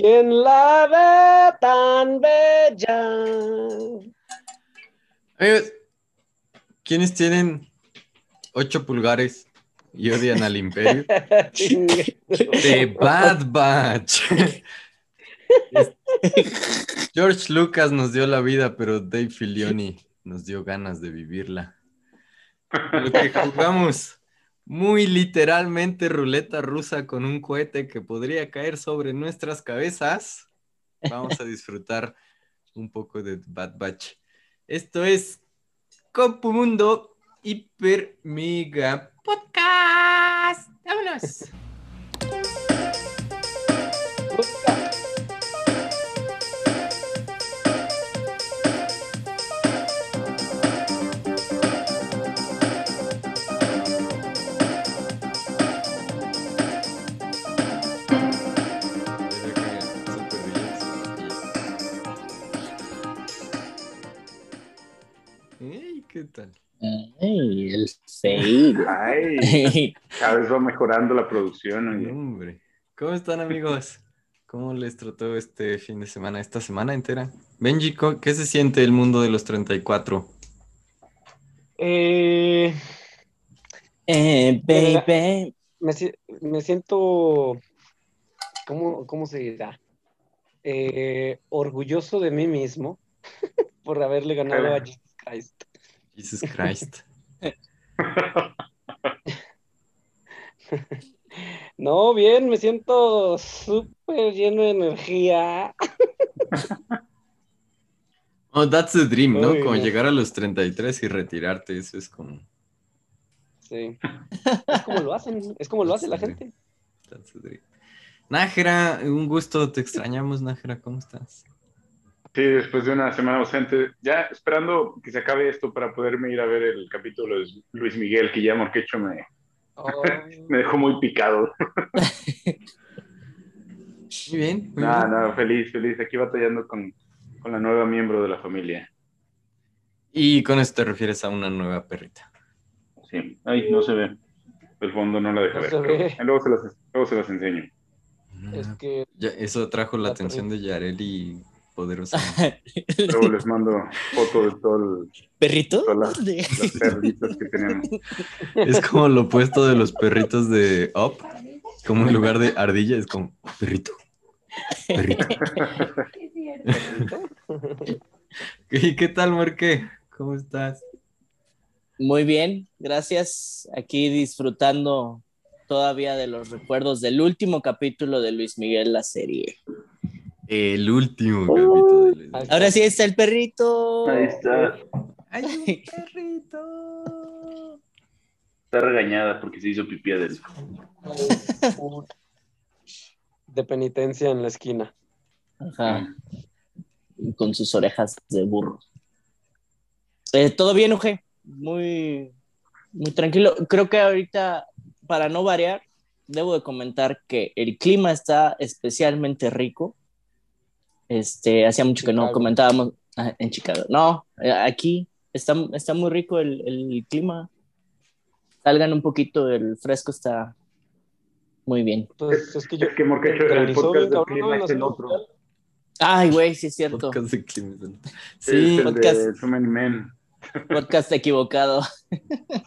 ¿Quién la ve tan bella? Amigos, ¿quiénes tienen ocho pulgares y odian al imperio? The Bad Batch. George Lucas nos dio la vida, pero Dave Filioni nos dio ganas de vivirla. Lo que jugamos muy literalmente ruleta rusa con un cohete que podría caer sobre nuestras cabezas. Vamos a disfrutar un poco de Bad Batch. Esto es Compu Mundo Hiper Mega Podcast. Vámonos. ¿Qué tal? Ay, el fail. Ay, cada vez va mejorando la producción. Oye. Hombre, ¿cómo están amigos? ¿Cómo les trató este fin de semana, esta semana entera? Benji, ¿co- ¿qué se siente el mundo de los 34? Eh, Eh, baby. me, me siento, ¿cómo, cómo se dirá? Eh, orgulloso de mí mismo por haberle ganado a Jesus Christ. Jesus Christ. No, bien, me siento súper lleno de energía. Oh, that's the dream, ¿no? Muy Como bien. llegar a los 33 y retirarte, eso es como... Sí. Es como lo hacen, es como lo hace la gente. that's the dream. Nájera, un gusto, te extrañamos, Nájera, ¿cómo estás? Sí, después de una semana ausente, ya esperando que se acabe esto para poderme ir a ver el capítulo de Luis Miguel, que ya Morquecho me, Oh, me dejó muy picado. Muy bien, muy Nada, bien. nada, feliz, feliz, aquí batallando con, con la nueva miembro de la familia. Y con esto te refieres a una nueva perrita. Sí, ay, no se ve. El fondo no la deja No ver. se ve. Luego, se las, luego se las enseño. es que Ya, eso atrajo la La atención de Yareli poderosa. Luego les mando foto de todo el- ¿Perrito? todas las, las perritas que tenemos. Es como lo opuesto de los perritos de Up. Como en lugar de ardilla, es como perrito. Perrito. ¿Y qué tal, Morque? ¿Cómo estás? Muy bien, gracias. Aquí disfrutando todavía de los recuerdos del último capítulo de Luis Miguel, la serie. El último capítulo de Luis. Ahora sí está el perrito. Ahí está. ¡Ay, un perrito! Está regañada porque se hizo pipí de penitencia en la esquina. Ajá. Con sus orejas de burro. Eh, Todo bien, Uge. Muy, muy tranquilo. Creo que ahorita, para no variar, debo de comentar que el clima está especialmente rico. Este, hacía mucho que no Chicago. comentábamos ah, en Chicago. No, eh, aquí está, está muy rico el, el clima. Salgan un poquito, el fresco está muy bien. Pues es que yo Es que Morquecho, el granizó podcast del clima es el otro. Ay, güey, sí es cierto. Podcast de Clemson. Sí, Sí, el podcast. de So Many Men. Podcast equivocado.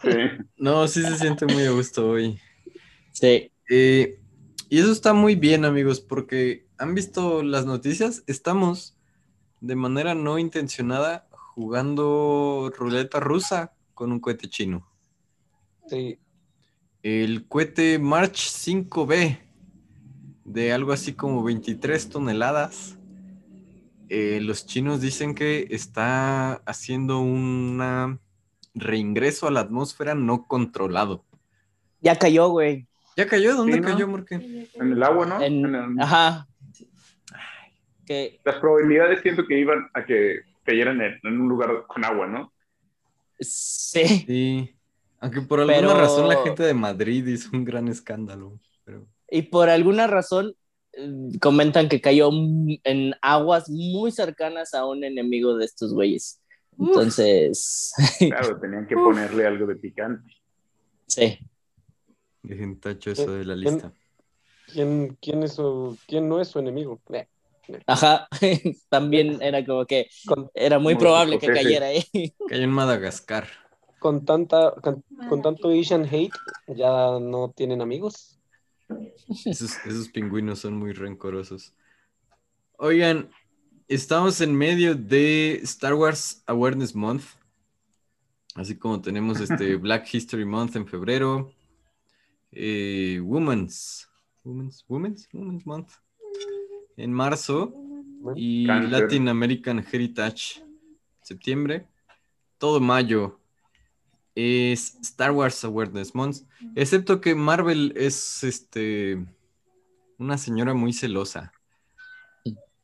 Sí. no, sí se siente muy a gusto hoy. Sí. Eh, y eso está muy bien, amigos, porque han visto las noticias. Estamos de manera no intencionada jugando ruleta rusa con un cohete chino. Sí, El cohete March 5B de algo así como 23 toneladas. Eh, los chinos dicen que está haciendo un reingreso a la atmósfera no controlado. Ya cayó, güey. ¿Ya cayó? ¿Dónde Sí, ¿no? cayó, Morque? En el agua, ¿no? En- En el- Ajá. Que Las probabilidades siento que iban a que cayeran en, en un lugar con agua, ¿no? sí. Sí. Aunque por alguna Pero- razón la gente de Madrid hizo un gran escándalo. Pero... Y por alguna razón eh, comentan que cayó en aguas muy cercanas a un enemigo de estos güeyes. Entonces, Claro, tenían que ponerle algo de picante. sí. Dejen tacho eso de la lista. ¿Quién, quién, es su, quién no es su enemigo? Eh, Ajá, también era como que Con, era muy probable que cayera ahí. Cayó en Madagascar. con, tanta, con, con tanto Asian hate, ya no tienen amigos. Esos, esos pingüinos son muy rencorosos. Oigan, estamos en medio de Star Wars Awareness Month. Así como tenemos este Black History Month en febrero. eh, Women's, Women's, Women's, Women's Month en marzo. Y Cáncer. Latin American Heritage septiembre. Todo mayo es Star Wars Awareness Month. Excepto que Marvel es este una señora muy celosa.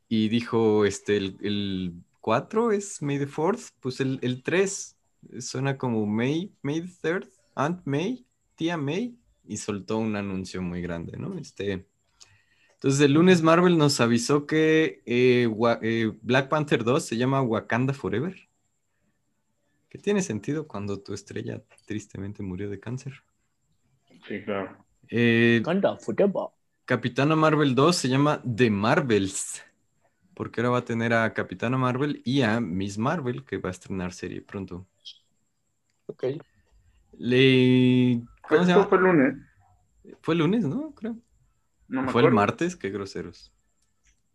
Y dijo, este, el, el 4 es May the 4th, pues el, el 3 suena como May, May the 3rd, Aunt May, tía May, y soltó un anuncio muy grande, ¿no? Este, entonces el lunes Marvel nos avisó que eh, eh, Black Panther 2 se llama Wakanda Forever. Que tiene sentido cuando tu estrella tristemente murió de cáncer. Sí, claro. Eh, Contra fútbol. Capitana Marvel 2 se llama The Marvels. Porque ahora va a tener a Capitana Marvel y a Miss Marvel, que va a estrenar serie pronto. Ok. Le... ¿Cómo se Esto llama? fue el lunes. Fue el lunes, ¿no? Creo. No me ¿Fue el acuerdo. martes? Qué groseros.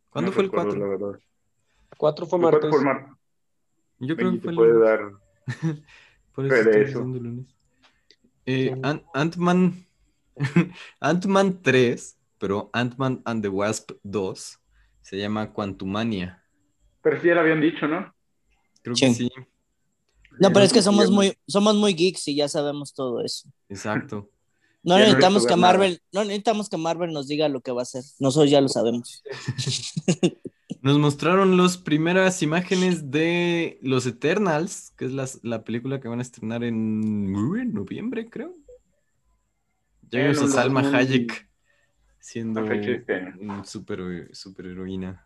¿Cuándo No fue el recuerdo, 4? la verdad. Cuatro fue El cuatro martes. fue el martes. Yo creo que fue el puede lunes. dar. Por eso estoy eso. lunes. Eh, Sí. Ant- Ant-Man Ant-Man 3, pero Ant-Man and the Wasp 2 se llama Quantumania. Pero sí ya lo habían dicho, ¿no? Creo Sí. que sí, No, pero es que somos muy, somos muy geeks y ya sabemos todo eso. exacto. No necesitamos que nada. Marvel, no necesitamos que Marvel nos diga lo que va a hacer. Nosotros ya lo sabemos. Nos mostraron las primeras imágenes de Los Eternals, que es las- la, película que van a estrenar en, noviembre, creo. Ya vimos a Salma Hayek siendo a fecha de este año. un super, super heroína.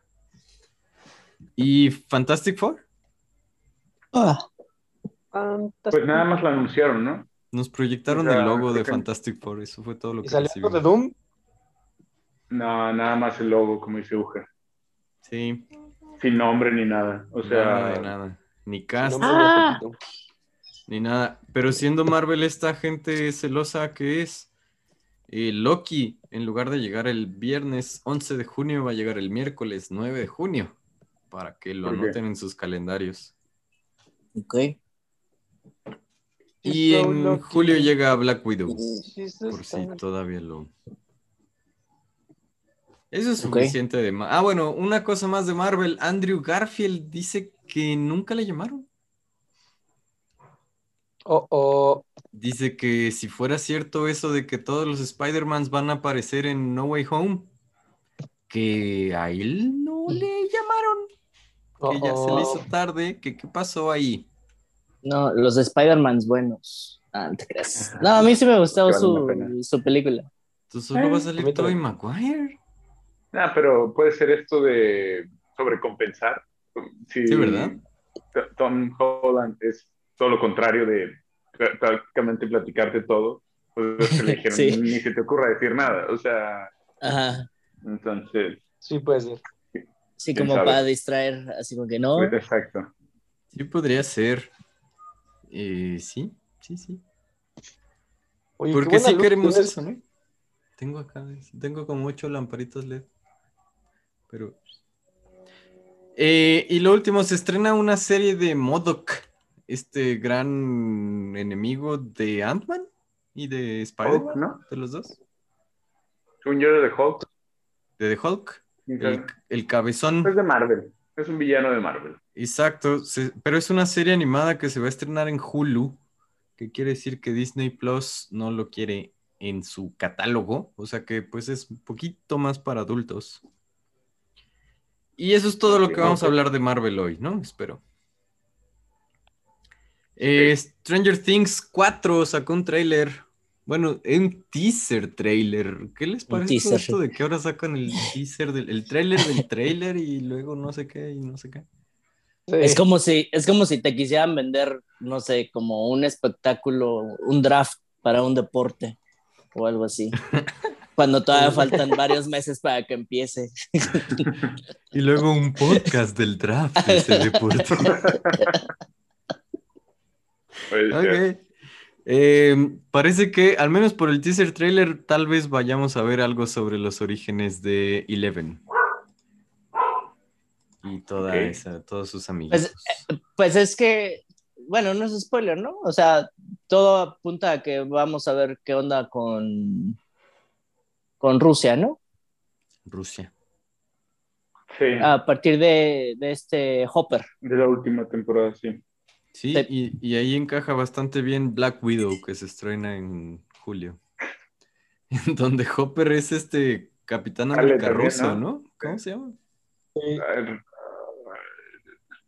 ¿Y Fantastic Four? Ah, Pues nada más lo anunciaron, ¿no? Nos proyectaron O sea, el logo de que- Fantastic Four, eso fue todo lo ¿Y que salió de. Doom? No, nada más el logo, como dice Uge. Sí, Sin nombre ni nada. O sea, nada de nada. Ni cast, No, Ah. no, ni nada. Pero siendo Marvel esta gente celosa que es, eh, Loki, en lugar de llegar el viernes 11 de junio, va a llegar el miércoles 9 de junio, para que lo anoten en sus calendarios. ok. Y en lucky. julio llega Black Widow, por si todavía lo... Eso es suficiente de... Ma- Ah, bueno, una cosa más de Marvel. Andrew Garfield dice que nunca le llamaron. Oh, oh. Dice que si fuera cierto eso de que todos los Spider-Mans van a aparecer en No Way Home, que a él no le llamaron, que ya se le hizo tarde, que qué pasó ahí. No, los Spider-Mans buenos. Ah, no te creas. No, a mí sí me gustó la su, su película. Entonces solo va a a salir Tobey. Maguire. ah, pero puede ser esto de sobrecompensar. Sí, Sí, ¿verdad? Tom Holland es todo lo contrario de pr- prácticamente platicarte todo. Pues es que le dijeron, Sí. ni se te ocurra decir nada. O sea, Ajá. entonces, Sí, puede ser. Sí, ¿Quién como sabe? para distraer, así como que no. exacto. Sí podría ser. Eh, sí, sí, sí. Oye, Porque sí queremos tienes. eso, ¿no? Tengo acá, tengo como ocho lamparitas LED. Pero. Eh, y lo último, se estrena una serie de Modoc, este gran enemigo de Ant-Man y de Spider-Man, ¿no? de los dos. Un yo de Hulk. De The Hulk, el, Es el cabezón. de Marvel. Es un villano de Marvel. Exacto, se- pero es una serie animada que se va a estrenar en Hulu, que quiere decir que Disney Plus no lo quiere en su catálogo, o sea que pues es un poquito más para adultos. Y eso es todo lo que vamos a hablar de Marvel hoy, ¿no? Espero. Eh, Stranger Things 4 sacó un tráiler, bueno, un teaser trailer. ¿Qué les parece esto de que ahora sacan el teaser del el tráiler del tráiler y luego no sé qué y no sé qué? Sí. Es como si, es como si te quisieran vender, no sé, como un espectáculo, un draft para un deporte o algo así. Cuando todavía faltan varios meses para que empiece. Y luego un podcast del draft de ese deporte. Puede ser. Ok. Eh, parece que, al menos por el teaser trailer, tal vez vayamos a ver algo sobre los orígenes de Eleven. Y toda esa, todos sus amigos. Pues es que, bueno, no es spoiler, ¿no? O sea, todo apunta a que vamos a ver qué onda con, con Rusia, ¿no? Rusia. Sí, A partir de, de este Hopper. de la última temporada, sí. Sí, y, y ahí encaja bastante bien Black Widow, que se estrena en julio. En donde Hopper es este capitán también, carrozo, ¿no? ¿no? ¿Cómo se llama?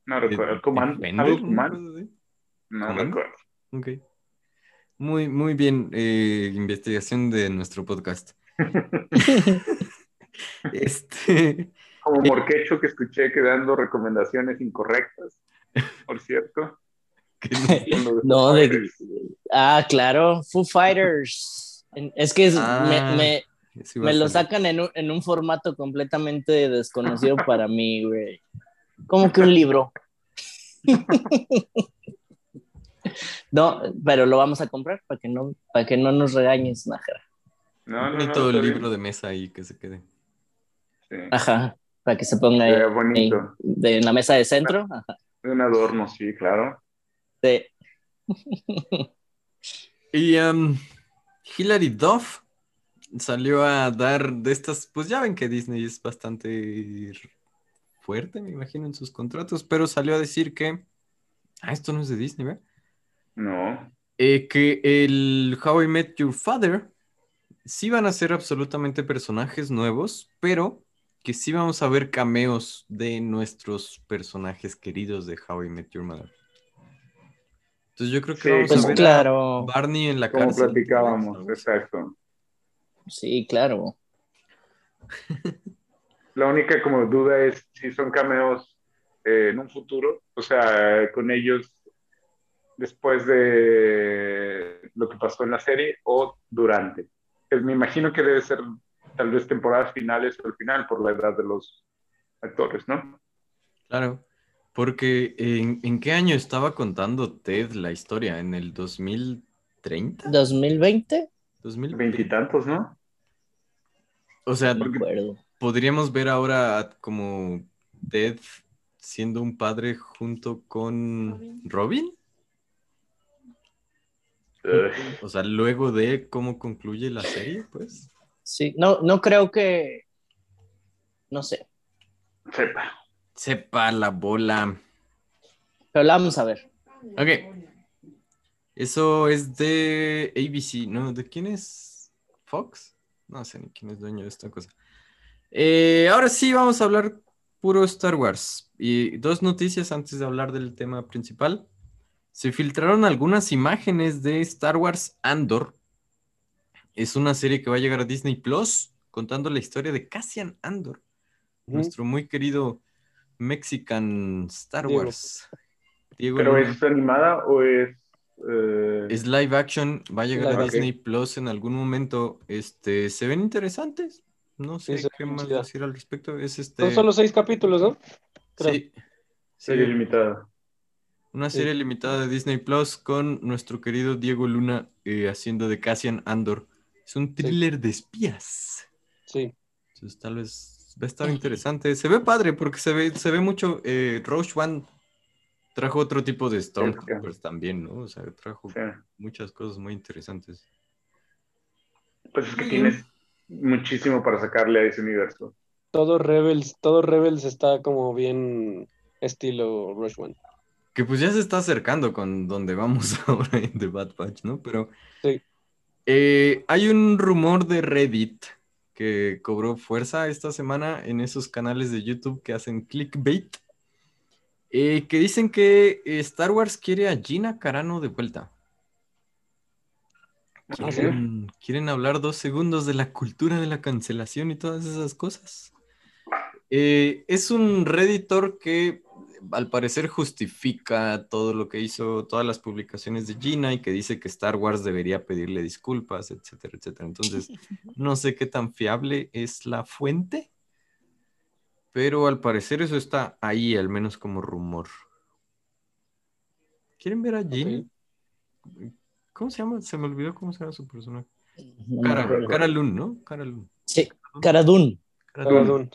No recuerdo. ¿El comando? No ¿Comando? recuerdo. Ok. Muy, muy bien. eh, investigación de nuestro podcast. este. Como Morquecho que escuché que dando recomendaciones incorrectas, por cierto. Que no- No, de-. Ah, claro, Foo Fighters. Es que es- Ah, me, me- sí me lo sacan en un, en un formato completamente desconocido para mí, güey. Como que un libro. No, pero lo vamos a comprar para que no, para que no nos regañes, Nájera. No, no, no. bonito está libro bien. de mesa ahí que se quede. Sí. Ajá, para que se ponga ahí, de, en la mesa de centro. Ajá. Un adorno, sí, claro. Sí. Y um, Hilary Duff salió a dar de estas, pues ya ven que Disney es bastante fuerte, me imagino, en sus contratos, pero salió a decir que, ah, esto no es de Disney, ¿verdad? No. Eh, que el How I Met Your Father sí van a ser absolutamente personajes nuevos, pero que sí vamos a ver cameos de nuestros personajes queridos de How I Met Your Mother. Entonces yo creo que Sí, vamos Pues a ver claro, a Barney en la Como cárcel. platicábamos, exacto. sí, claro. La única como duda es si son cameos eh, en un futuro, o sea, con ellos después de lo que pasó en la serie o durante. Eh, Me imagino que debe ser tal vez temporadas finales o el final por la edad de los actores, ¿no? Claro, porque ¿en, en qué año estaba contando Ted la historia? ¿En el 2030? ¿2020? ¿2020? Veintitantos, ¿no? O sea, No podríamos ver ahora como Ted siendo un padre junto con Robin. Eh, O sea, luego de cómo concluye la serie, pues. Sí, no, no creo que. No sé, sepa. Sepa la bola. pero la vamos a ver. Ok. Eso es de ABC, ¿no? ¿De quién es? ¿Fox? No sé ni quién es dueño de esta cosa. Eh, ahora sí vamos a hablar puro Star Wars. Y dos noticias antes de hablar del tema principal. Se filtraron algunas imágenes de Star Wars Andor. Es una serie que va a llegar a Disney Plus contando la historia de Cassian Andor, nuestro muy querido Mexican Star Diego. Wars. Diego ¿Pero Luna. es animada o es...? eh, Es live action, va a llegar a Disney Plus en algún momento. Este, se ven interesantes. No sé Sí, qué más decir al respecto. Es este. Son solo seis capítulos, ¿no? creo. sí, sí, serie limitada. una Sí. serie limitada de Disney Plus con nuestro querido Diego Luna eh, haciendo de Cassian Andor. Es un thriller de espías. Sí. Entonces tal vez va a estar interesante. Se ve padre porque se ve, se ve mucho. Eh, Roche One trajo otro tipo de Stormtroopers también, ¿no? O sea, trajo Sí. muchas cosas muy interesantes. Pues es que tienes muchísimo para sacarle a ese universo. Todo Rebels, todo Rebels está como bien estilo Rush One. Que pues ya se está acercando con donde vamos ahora en The Bad Batch, ¿no? Pero Sí. eh, hay un rumor de Reddit que cobró fuerza esta semana en esos canales de YouTube que hacen clickbait, eh, que dicen que Star Wars quiere a Gina Carano de vuelta. Ah, sí. ¿Quieren, quieren hablar dos segundos de la cultura de la cancelación y todas esas cosas? Eh, es un redditor que al parecer justifica todo lo que hizo, todas las publicaciones de Gina y que dice que Star Wars debería pedirle disculpas, etcétera, etcétera. Entonces, no sé qué tan fiable es la fuente, pero al parecer eso está ahí, al menos como rumor. ¿Quieren ver a Gina? ¿Cómo se llama? Se me olvidó cómo se llama su personaje. Cara, Cara Lun, ¿no? Cara Lun. Sí, Cara Dune. Cara. Perdón.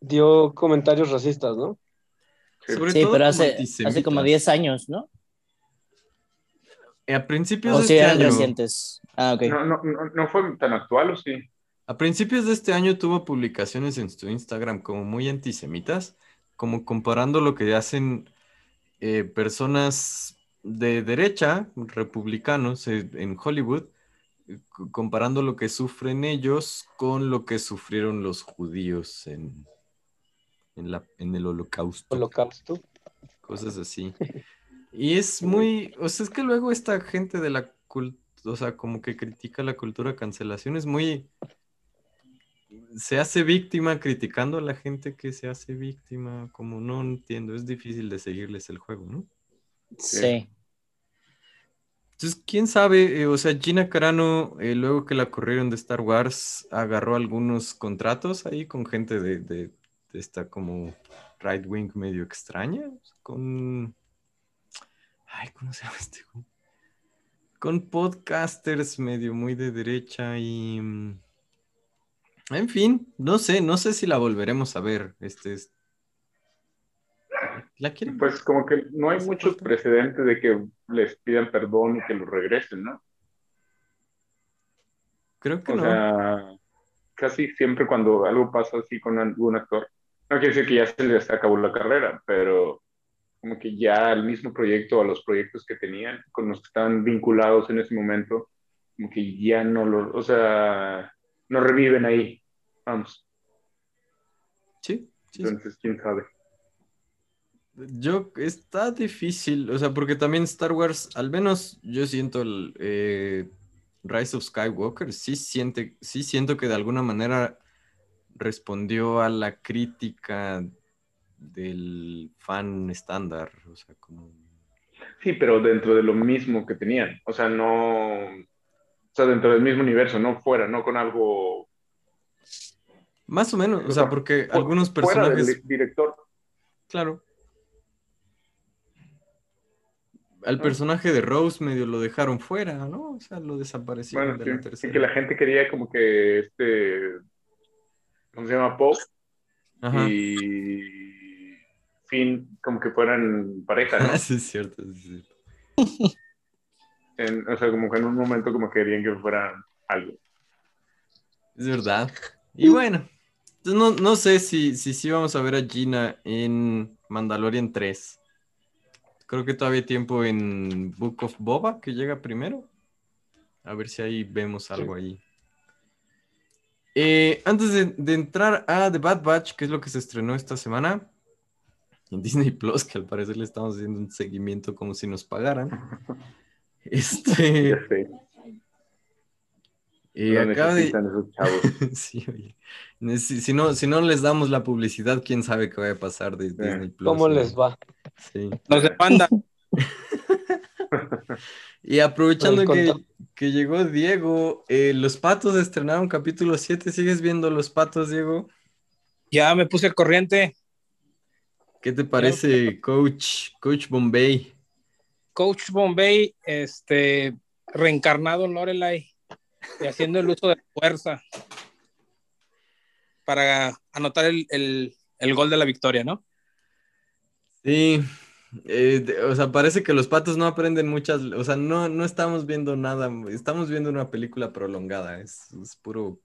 Dio comentarios racistas, ¿no? Sobre Sí, todo pero hace, hace como antisemitas. 10 años, ¿no? Eh, A principios O de sí, este eran año. recientes. Ah, ok. No, no, no, no fue tan actual, ¿o sí? A principios de este año tuvo publicaciones en su Instagram como muy antisemitas, como comparando lo que hacen eh, personas de derecha, republicanos eh, en Hollywood, comparando lo que sufren ellos con lo que sufrieron los judíos en, en, la, en el holocausto, Holocausto. cosas así. Y es muy, o sea, es que luego esta gente de la cultura, o sea, como que critica la cultura cancelación, es muy, se hace víctima criticando a la gente que se hace víctima, como no entiendo, es difícil de seguirles el juego, ¿no? Sí. Entonces, quién sabe, Eh, o sea, Gina Carano, eh, luego que la corrieron de Star Wars, agarró algunos contratos ahí con gente de, de- de esta como right wing medio extraña, con... Ay, ¿cómo se llama este? güey? Con podcasters medio muy de derecha y... mm, En fin, no sé, no sé si la volveremos a ver. Este es... ¿La quieren? Pues como que no hay muchos precedentes de que les pidan perdón y que lo regresen, ¿no? Creo que O no. sea, casi siempre cuando algo pasa así con algún actor, no quiere decir que ya se les acabó la carrera, pero como que ya al mismo proyecto, a los proyectos que tenían, con los que estaban vinculados en ese momento, como que ya no lo, o sea, no reviven ahí. Vamos, Sí, sí, sí. entonces, quién sabe. Yo, está difícil, o sea, porque también Star Wars, al menos yo siento el eh, Rise of Skywalker, sí, siente, sí siento que de alguna manera respondió a la crítica del fan estándar, o sea, como... Sí, pero dentro de lo mismo que tenían, o sea, no, o sea, dentro del mismo universo, no fuera, no con algo Más o menos, o O sea, sea, porque algunos fuera del personajes, di- director. claro. Al personaje de Rose medio lo dejaron fuera, ¿no? O sea, lo desaparecieron Bueno, de la sí, que la gente quería como que este, ¿cómo se llama? Pope Ajá. y Finn como que fueran pareja, ¿no? sí, es cierto, sí, es cierto. En- o sea, como que en un momento como que querían que fueran algo. Es verdad. Y bueno, entonces no, no sé si, si sí vamos a ver a Gina en Mandalorian 3. Creo que todavía hay tiempo en Book of Boba, que llega primero. A ver si ahí vemos algo ahí. Eh, antes de, de entrar a The Bad Batch, que es lo que se estrenó esta semana en Disney Plus, que al parecer le estamos haciendo un seguimiento como si nos pagaran. Este, eh, lo acaba de, esos chavos. Sí, oye. Si, si no, si no les damos la publicidad, quién sabe qué vaya a pasar de Disney Plus. ¿Cómo ¿no? les va? Sí. Nos demandan. Y aprovechando El que, que llegó Diego, eh, los patos estrenaron capítulo 7. ¿Sigues viendo los patos, Diego? Ya me puse al corriente. ¿Qué te parece, Coach, Coach Bombay? Coach Bombay, este, reencarnado en Lorelai y haciendo el uso de la fuerza para anotar el, el- el gol de la victoria, ¿no? Sí, eh, de- o sea, parece que los patos no aprenden muchas, o sea, no, no estamos viendo nada, estamos viendo una película prolongada, es, es puro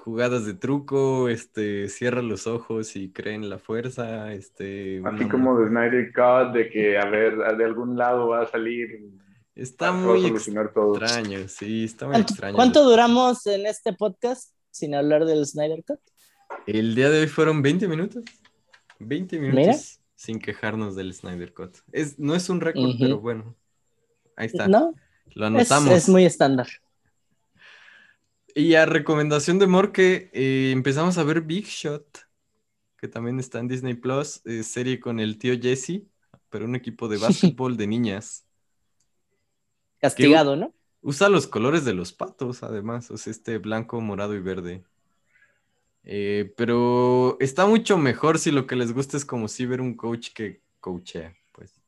jugadas de truco, este, cierra los ojos y cree en la fuerza, este, Así una- como de Snyder Cut, de que a ver, de algún lado va a salir, está muy todo. extraño, sí, está muy ¿Cuánto, extraño. cuánto duramos en este podcast sin hablar del Snyder Cut? El día de hoy fueron 20 minutos, 20 minutos Mira. Sin quejarnos del Snyder Cut. Es, no es un récord, pero bueno, ahí está, ¿No? lo anotamos. es muy estándar. Y a recomendación de Morque, eh, empezamos a ver Big Shot. que también está en Disney Plus, eh, serie con el tío Jesse, pero un equipo de básquetbol de niñas. Castigado, ¿no? Usa los colores de los patos, además, o sea, este blanco, morado y verde. Eh, pero está mucho mejor si lo que les gusta es como si ver un coach que coachea, pues.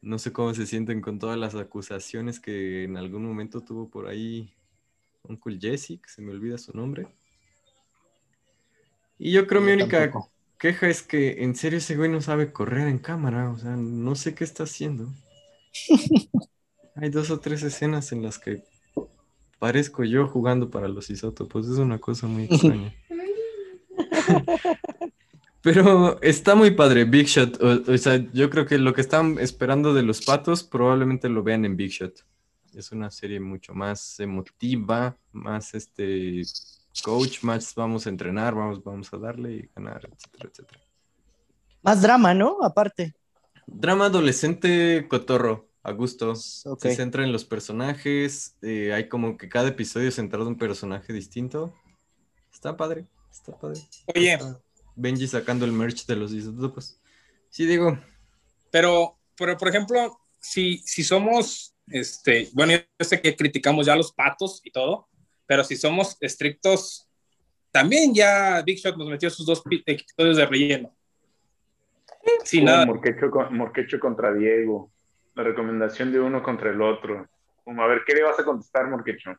No sé cómo se sienten con todas las acusaciones que en algún momento tuvo por ahí Uncle Jesse, que se me olvida su nombre. Y yo creo Yo mi única tampoco. queja es que en serio ese güey no sabe correr en cámara, o sea, no sé qué está haciendo. Hay dos o tres escenas en las que parezco yo jugando para los isótopos, es una cosa muy extraña. Pero está muy padre, Big Shot. O, o sea, yo creo que lo que están esperando de los patos probablemente lo vean en Big Shot. Es una serie mucho más emotiva, más este coach, más vamos a entrenar, vamos, vamos a darle y ganar, etcétera, etcétera. Más drama, ¿no? Aparte. Drama adolescente cotorro, a gusto. Se centra en los personajes, eh, hay como que cada episodio centrado en un personaje distinto. Está padre, está padre. Oye, Está Benji sacando el merch de los isótopos. Sí, digo, pero, pero por ejemplo, si, si somos, este, bueno, yo sé que criticamos ya a los patos y todo, pero si somos estrictos, también ya Big Shot nos metió sus dos pi- episodios de relleno. Sin Como nada. Morquecho, con- Morquecho contra Diego. La recomendación de uno contra el otro. Como, a ver, ¿qué le vas a contestar, Morquecho?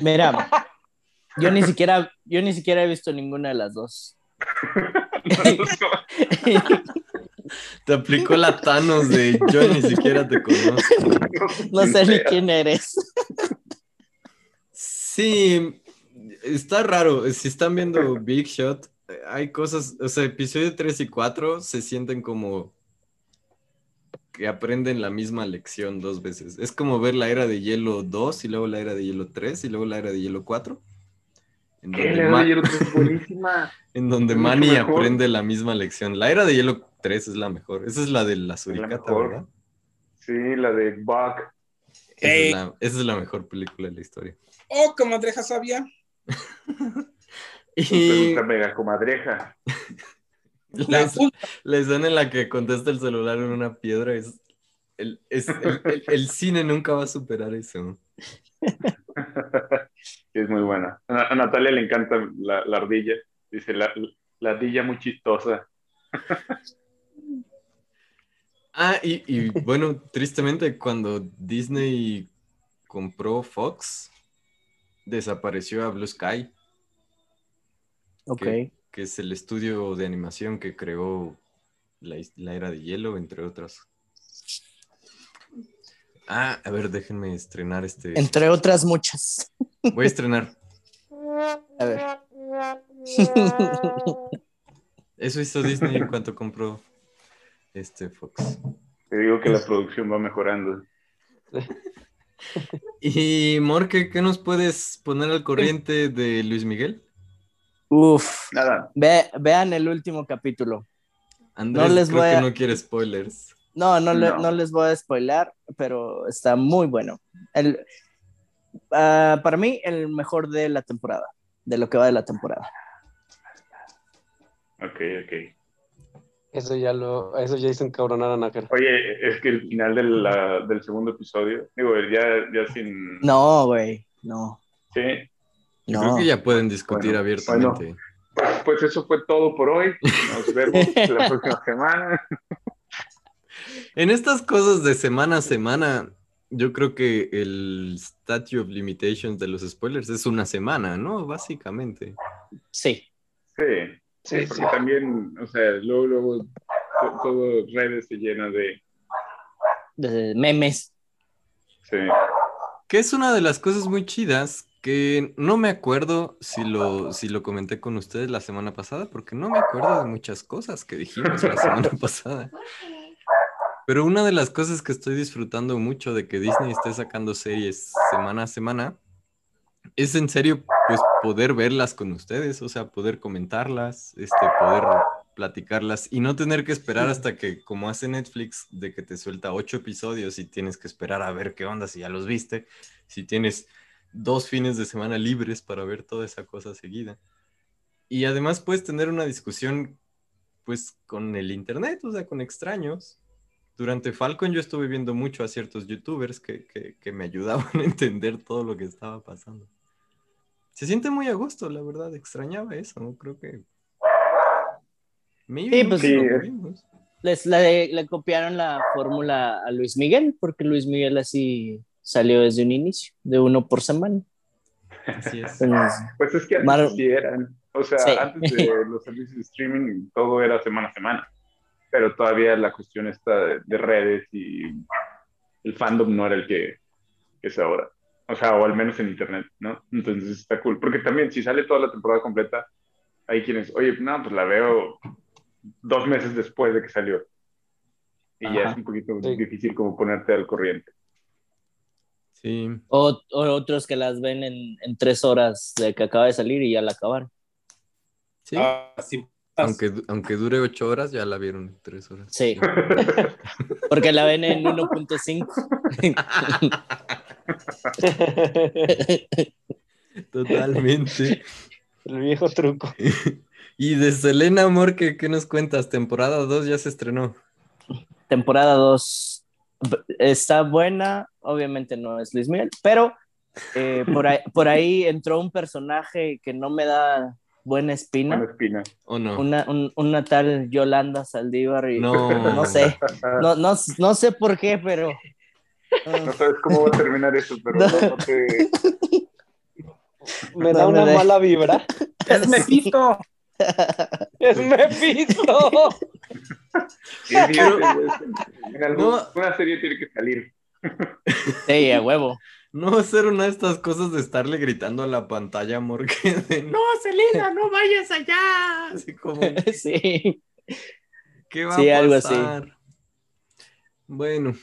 Mira, yo ni siquiera, yo ni siquiera he visto ninguna de las dos. te aplicó la Thanos de yo ni siquiera te conozco. No sé ni quién eres. Sí, está raro. Si están viendo Big Shot, eh, hay cosas, o sea, episodio 3 y 4 se sienten como que aprenden la misma lección dos veces. Es como ver la era de hielo 2 y luego la era de hielo 3 y luego la era de hielo 4. En ¿Qué? donde, La Ma- de hielo es buenísima. en donde Manny mejor. aprende la misma lección. La era de hielo 3 es la mejor. Esa es la de la suricata. ¿verdad? Sí, la de Buck. Esa, es la, esa es la mejor película de la historia. Oh, comadreja sabia. Y Pregunta mega comadreja. La la, la escena en la que contesta el celular en una piedra es. El, es- el- el- el cine nunca va a superar eso. es muy buena. A, a Natalia le encanta la, la ardilla. Dice, la, la ardilla muy chistosa. Ah, y, y bueno, tristemente, cuando Disney compró Fox, desapareció a Blue Sky, Ok. que, que es el estudio de animación que creó la, la era de hielo, entre otras. Ah, a ver, déjenme estrenar este. Entre otras muchas. Voy a estrenar. A ver. Eso hizo Disney en cuanto compró este Fox. Te digo que la producción va mejorando. Y Morque, ¿qué nos puedes poner al corriente de Luis Miguel? Uf. Nada, Ve- vean el último capítulo. Andrés les creo voy que a- no quiere spoilers. No, no, le- No. no les voy a spoilar, pero está muy bueno. El, ah, para mí, el mejor de la temporada, de lo que va de la temporada. ok, ok. Eso ya lo, eso ya hizo encabronar a Nácar. Oye, es que el final la- del segundo episodio, digo, ya, ya sin... No, güey, no, Sí, Yo no. creo que ya pueden discutir Bueno, abiertamente. pues eso fue todo por hoy. Nos vemos la próxima semana. En estas cosas de semana a semana, yo creo que el Statue of Limitations de los spoilers es una semana, ¿no? Básicamente. Sí, Sí, Sí, sí, porque también, o sea, luego, luego, to- todo redes se llena de... de memes. Sí, Que es una de las cosas muy chidas que no me acuerdo si lo, si lo comenté con ustedes la semana pasada, porque no me acuerdo de muchas cosas que dijimos la semana pasada. Pero una de las cosas que estoy disfrutando mucho de que Disney esté sacando series semana a semana es en serio, pues poder verlas con ustedes, o sea, poder comentarlas, este, poder platicarlas y no tener que esperar hasta que, como hace Netflix, de que te suelta ocho episodios y tienes que esperar a ver qué onda si ya los viste, si tienes dos fines de semana libres para ver toda esa cosa seguida. Y además puedes tener una discusión, pues, con el internet, o sea, con extraños. Durante Falcon yo estuve viendo mucho a ciertos youtubers que, que- que me ayudaban a entender todo lo que estaba pasando. Se siente muy a gusto, la verdad. Extrañaba eso, ¿no? Creo que... Maybe Sí, pues, sí. Les, le, le copiaron la fórmula a Luis Miguel, porque Luis Miguel así salió desde un inicio, de uno por semana. Así es. Entonces, Pues es que antes Mar- sí eran. O sea, Sí. antes de los servicios de streaming todo era semana a semana. Pero todavía la cuestión está de, de redes y el fandom no era el que, que es ahora. O sea, o al menos en internet, ¿no? Entonces está cool. Porque también, si sale toda la temporada completa, hay quienes, oye, no, pues la veo dos meses después de que salió. Y ya es un poquito Sí. difícil como ponerte al corriente. Sí. o, o otros que las ven en, en tres horas de que acaba de salir y ya la acabaron. Sí. Ah, sí. Aunque, aunque dure ocho horas, ya la vieron en tres horas. Sí, porque la ven en 1.5. Totalmente. El viejo truco. Y de Selena Amor, ¿qué, qué nos cuentas? Temporada 2 ya se estrenó. Temporada 2 está buena, obviamente no es Luis Miguel, pero eh, por, ahí, por ahí entró un personaje que no me da buena espina. Una espina. ¿O no? Una, un- una tal Yolanda Saldívar y No. no sé, no, no, no sé por qué, pero No sabes cómo va a terminar eso, pero no, no te... Me da una mala vibra. ¡Es Mephisto! ¡Es Mephisto! Sí, en alguna No. serie tiene que salir. sí, a huevo. No va a ser una de estas cosas de estarle gritando a la pantalla, amor, que de, no, Selena, no vayas allá. Así como, Sí, ¿qué va Sí, a algo así. pasar? Bueno,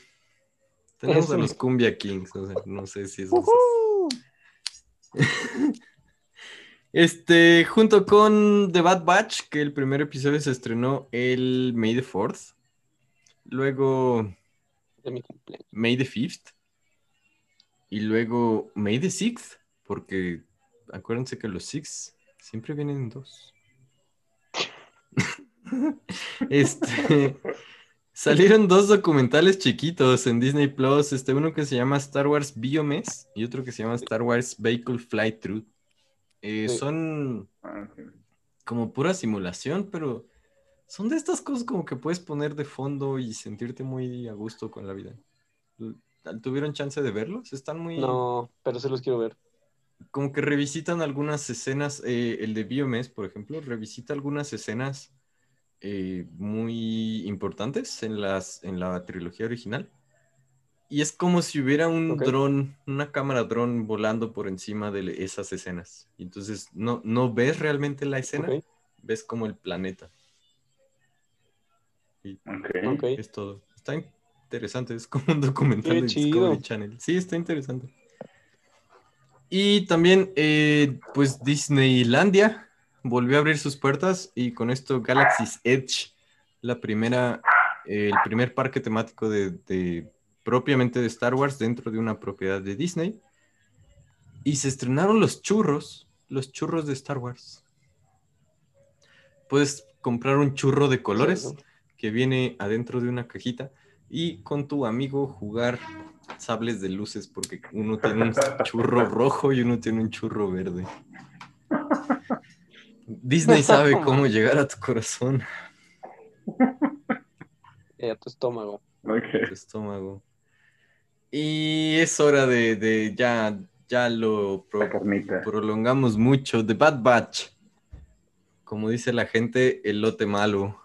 tenemos Eso. a los Cumbia Kings, o sea, no sé si eso Este, junto con The Bad Batch, que el primer episodio se estrenó el May the 4th. Luego De mi cumpleaños. May the 5th. Y luego May the 6th, porque acuérdense que los 6 siempre vienen en dos. este, salieron dos documentales chiquitos en Disney Plus, este uno que se llama Star Wars Biomes y otro que se llama Star Wars Vehicle Flight Through. Eh, Sí. Son Ah, como pura simulación, pero son de estas cosas como que puedes poner de fondo y sentirte muy a gusto con la vida. ¿Tuvieron chance de verlos? Están muy... No, pero se los quiero ver. Como que revisitan algunas escenas, eh, el de Biomes, por ejemplo, revisita algunas escenas eh, muy importantes en, las, en la trilogía original. Y es como si hubiera un Ok. dron, una cámara dron volando por encima de esas escenas. Entonces no, no ves realmente la escena, ves como el planeta. Y Ok. ok. es todo. Está interesante, es como un documental Qué de chido. Discovery Channel. Sí, está interesante. Y también, eh, pues Disneylandia volvió a abrir sus puertas y con esto Galaxy's Edge, la primera, eh, el primer parque temático de, de- propiamente de Star Wars dentro de una propiedad de Disney. Y se estrenaron los churros, los churros de Star Wars. Puedes comprar un churro de colores que viene adentro de una cajita y con tu amigo jugar sables de luces porque uno tiene un churro rojo y uno tiene un churro verde. Disney sabe cómo llegar a tu corazón, Eh, a tu estómago. a tu estómago. Y es hora de, de ya, ya lo pro- prolongamos mucho. The Bad Batch. Como dice la gente, el lote malo.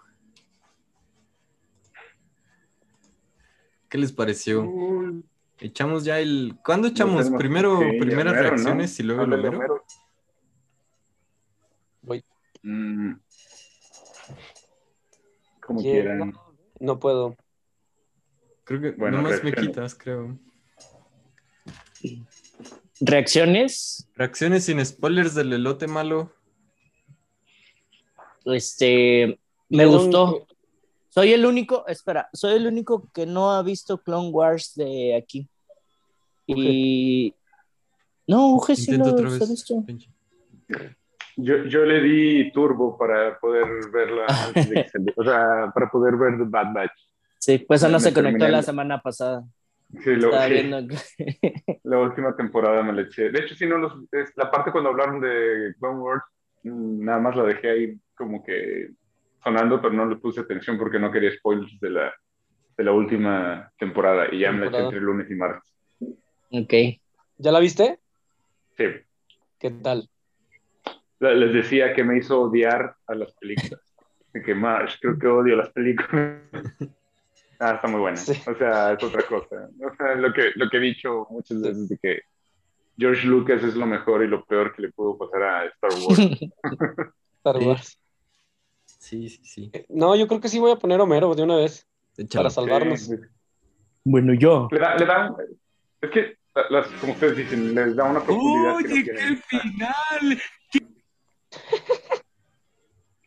¿Qué les pareció? Echamos ya el. ¿Cuándo echamos? tenemos- Primero, sí, primeras mero, ¿no? reacciones y luego el Ándale, número. mero. Voy. Mm. Como Yeah, quieran. no, no puedo. Creo que Bueno, nomás me reacciones. quitas, creo. Reacciones, Reacciones sin spoilers del elote malo. este, me Perdón, gustó. Soy el único, espera, soy el único que no ha visto Clone Wars de aquí. Y no, Uge sí lo otra vez. visto. Yo, yo le di turbo para poder verla antes de que se- O sea, para poder ver The Bad Batch. Sí, pues eso no se conectó la semana pasada. Sí, lo- Estaba sí, viendo la última temporada me la eché. De hecho, sí, no los, es la parte cuando hablaron de Clone Wars, mm, nada más la dejé ahí como que sonando, pero no le puse atención porque no quería spoilers de la, de la última temporada. Y ya me la eché entre lunes y martes. Ok. ¿Ya la viste? Sí. ¿Qué tal? Les decía que me hizo odiar a las películas. De que más, creo que odio las películas. Ah, está muy buena. Sí. O sea, es otra cosa. O sea, lo que, lo que he dicho muchas veces de que George Lucas es lo mejor y lo peor que le pudo pasar a Star Wars. Star. Wars. Sí, sí, sí. Eh, No, yo creo que sí voy a poner Homero de una vez para salvarnos. Sí. Bueno, yo. Le da, le da, es que, las, como ustedes dicen, les da una profundidad. que no Oye, qué final.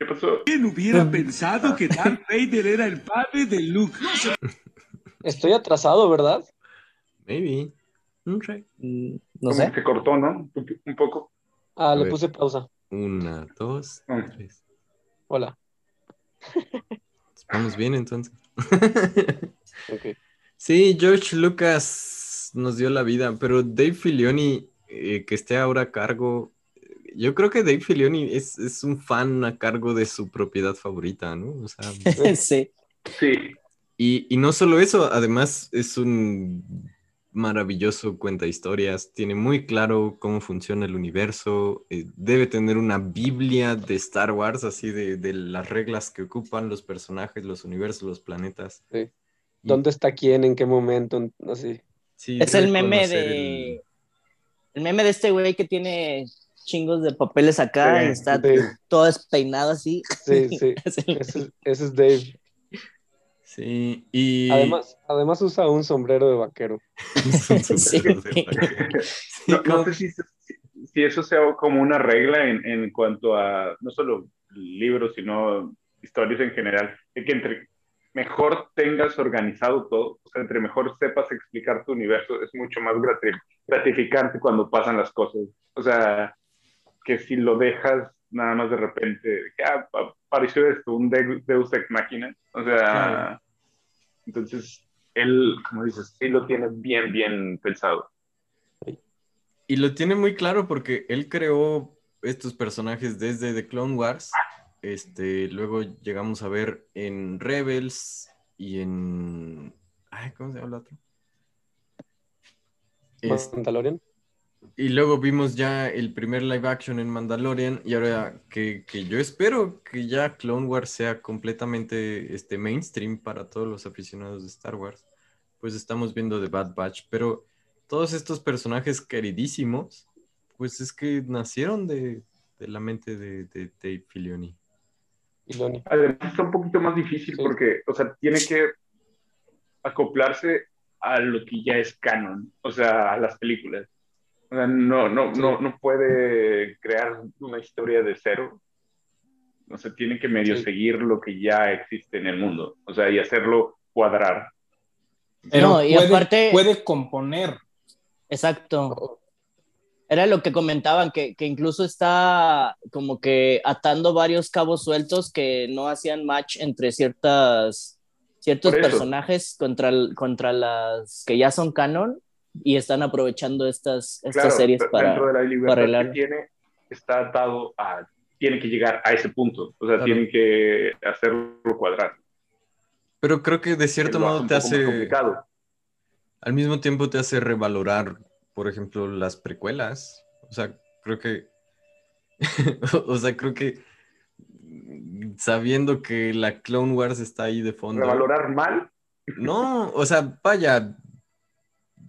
¿Qué pasó? ¿Quién hubiera pensado que Darth Vader era el padre de Luke? Estoy atrasado, ¿verdad? Maybe. No sé. Mm, No Como sé. que se cortó, ¿no? Un, poco. Ah, A le ver. puse pausa. Una, dos, Mm. tres. Hola. Vamos bien entonces. Ok. Sí, George Lucas nos dio la vida, pero Dave Filioni, eh, que esté ahora a cargo, yo creo que Dave Filioni es, es un fan a cargo de su propiedad favorita, ¿no? O sea, sí. Sí. y, y no solo eso, además es un maravilloso cuenta historias, tiene muy claro cómo funciona el universo, eh, debe tener una Biblia de Star Wars, así de, de las reglas que ocupan los personajes, los universos, los planetas. Sí. Y- ¿Dónde está quién? ¿En qué momento? Así. sí, Es el meme de. el- El meme de este güey que tiene chingos de papeles acá Sí, y está sí. todo despeinado así. Sí, sí. Es Ese, es- ese es Dave. Sí, y... Además, además usa un sombrero de vaquero. Dedos de vaquero. Sí, No, no sé si, si- eso sea como una regla en, en cuanto a no solo libros, sino historias en general, de que entre mejor tengas organizado todo, o sea, entre mejor sepas explicar tu universo, es mucho más grati- gratificante cuando pasan las cosas. O sea, que si lo dejas nada más de repente, que ah, apareció esto, un De- Deus Ex Máquina, o sea, entonces él, como dices, sí lo tiene bien, bien pensado. Y lo tiene muy claro porque él creó estos personajes desde The Clone Wars. Este, luego llegamos a ver en Rebels y en. Ay, ¿cómo se llama el otro? Es- Mandalorian. Y luego vimos ya el primer live action en Mandalorian. Y ahora que, que yo espero que ya Clone Wars sea completamente este, mainstream para todos los aficionados de Star Wars. Pues estamos viendo The Bad Batch. Pero todos estos personajes queridísimos, pues es que nacieron de, de la mente de, de Dave Filoni. Además está un poquito más difícil Sí. porque, o sea, tiene que acoplarse a lo que ya es canon, o sea, a las películas. O sea, no, no, no, no puede crear una historia de cero. O sea, tiene que medio Sí. seguir lo que ya existe en el mundo, o sea, y hacerlo cuadrar. Pero No, y puede, aparte- puede componer. Exacto. Era lo que comentaban, que, que incluso está como que atando varios cabos sueltos que no hacían match entre ciertas, ciertos personajes contra, el- contra las que ya son canon y están aprovechando estas, estas Claro, series para... dentro de la libertad que tiene, está atado a, tiene que llegar a ese punto, o sea, Claro. tiene que hacerlo cuadrar. Pero creo que de cierto hace modo te hace, complicado. al mismo tiempo te hace revalorar, por ejemplo, las precuelas. O sea, creo que, o sea, creo que sabiendo que la Clone Wars está ahí de fondo. Revalorar mal No, o sea, vaya.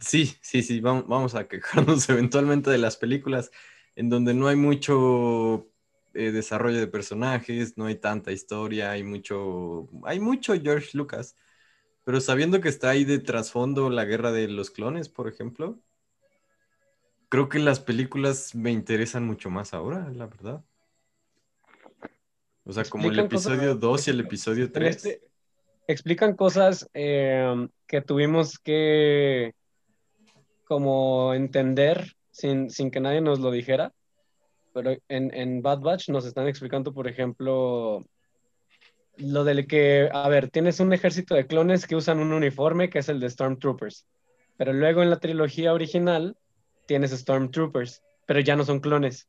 Sí, sí, sí, vamos, vamos a quejarnos eventualmente de las películas en donde no hay mucho eh, desarrollo de personajes, no hay tanta historia, hay mucho, hay mucho George Lucas, pero sabiendo que está ahí de trasfondo la guerra de los clones, por ejemplo, creo que las películas me interesan mucho más ahora, la verdad. O sea, como el cosas- episodio 2 y el episodio En 3. este- explican cosas eh, que tuvimos que como entender sin, sin que nadie nos lo dijera. pero en, en Bad Batch nos están explicando, por ejemplo, lo del que, a ver, tienes un ejército de clones que usan un uniforme que es el de Stormtroopers, pero luego en la trilogía original tienes Stormtroopers, pero ya no son clones.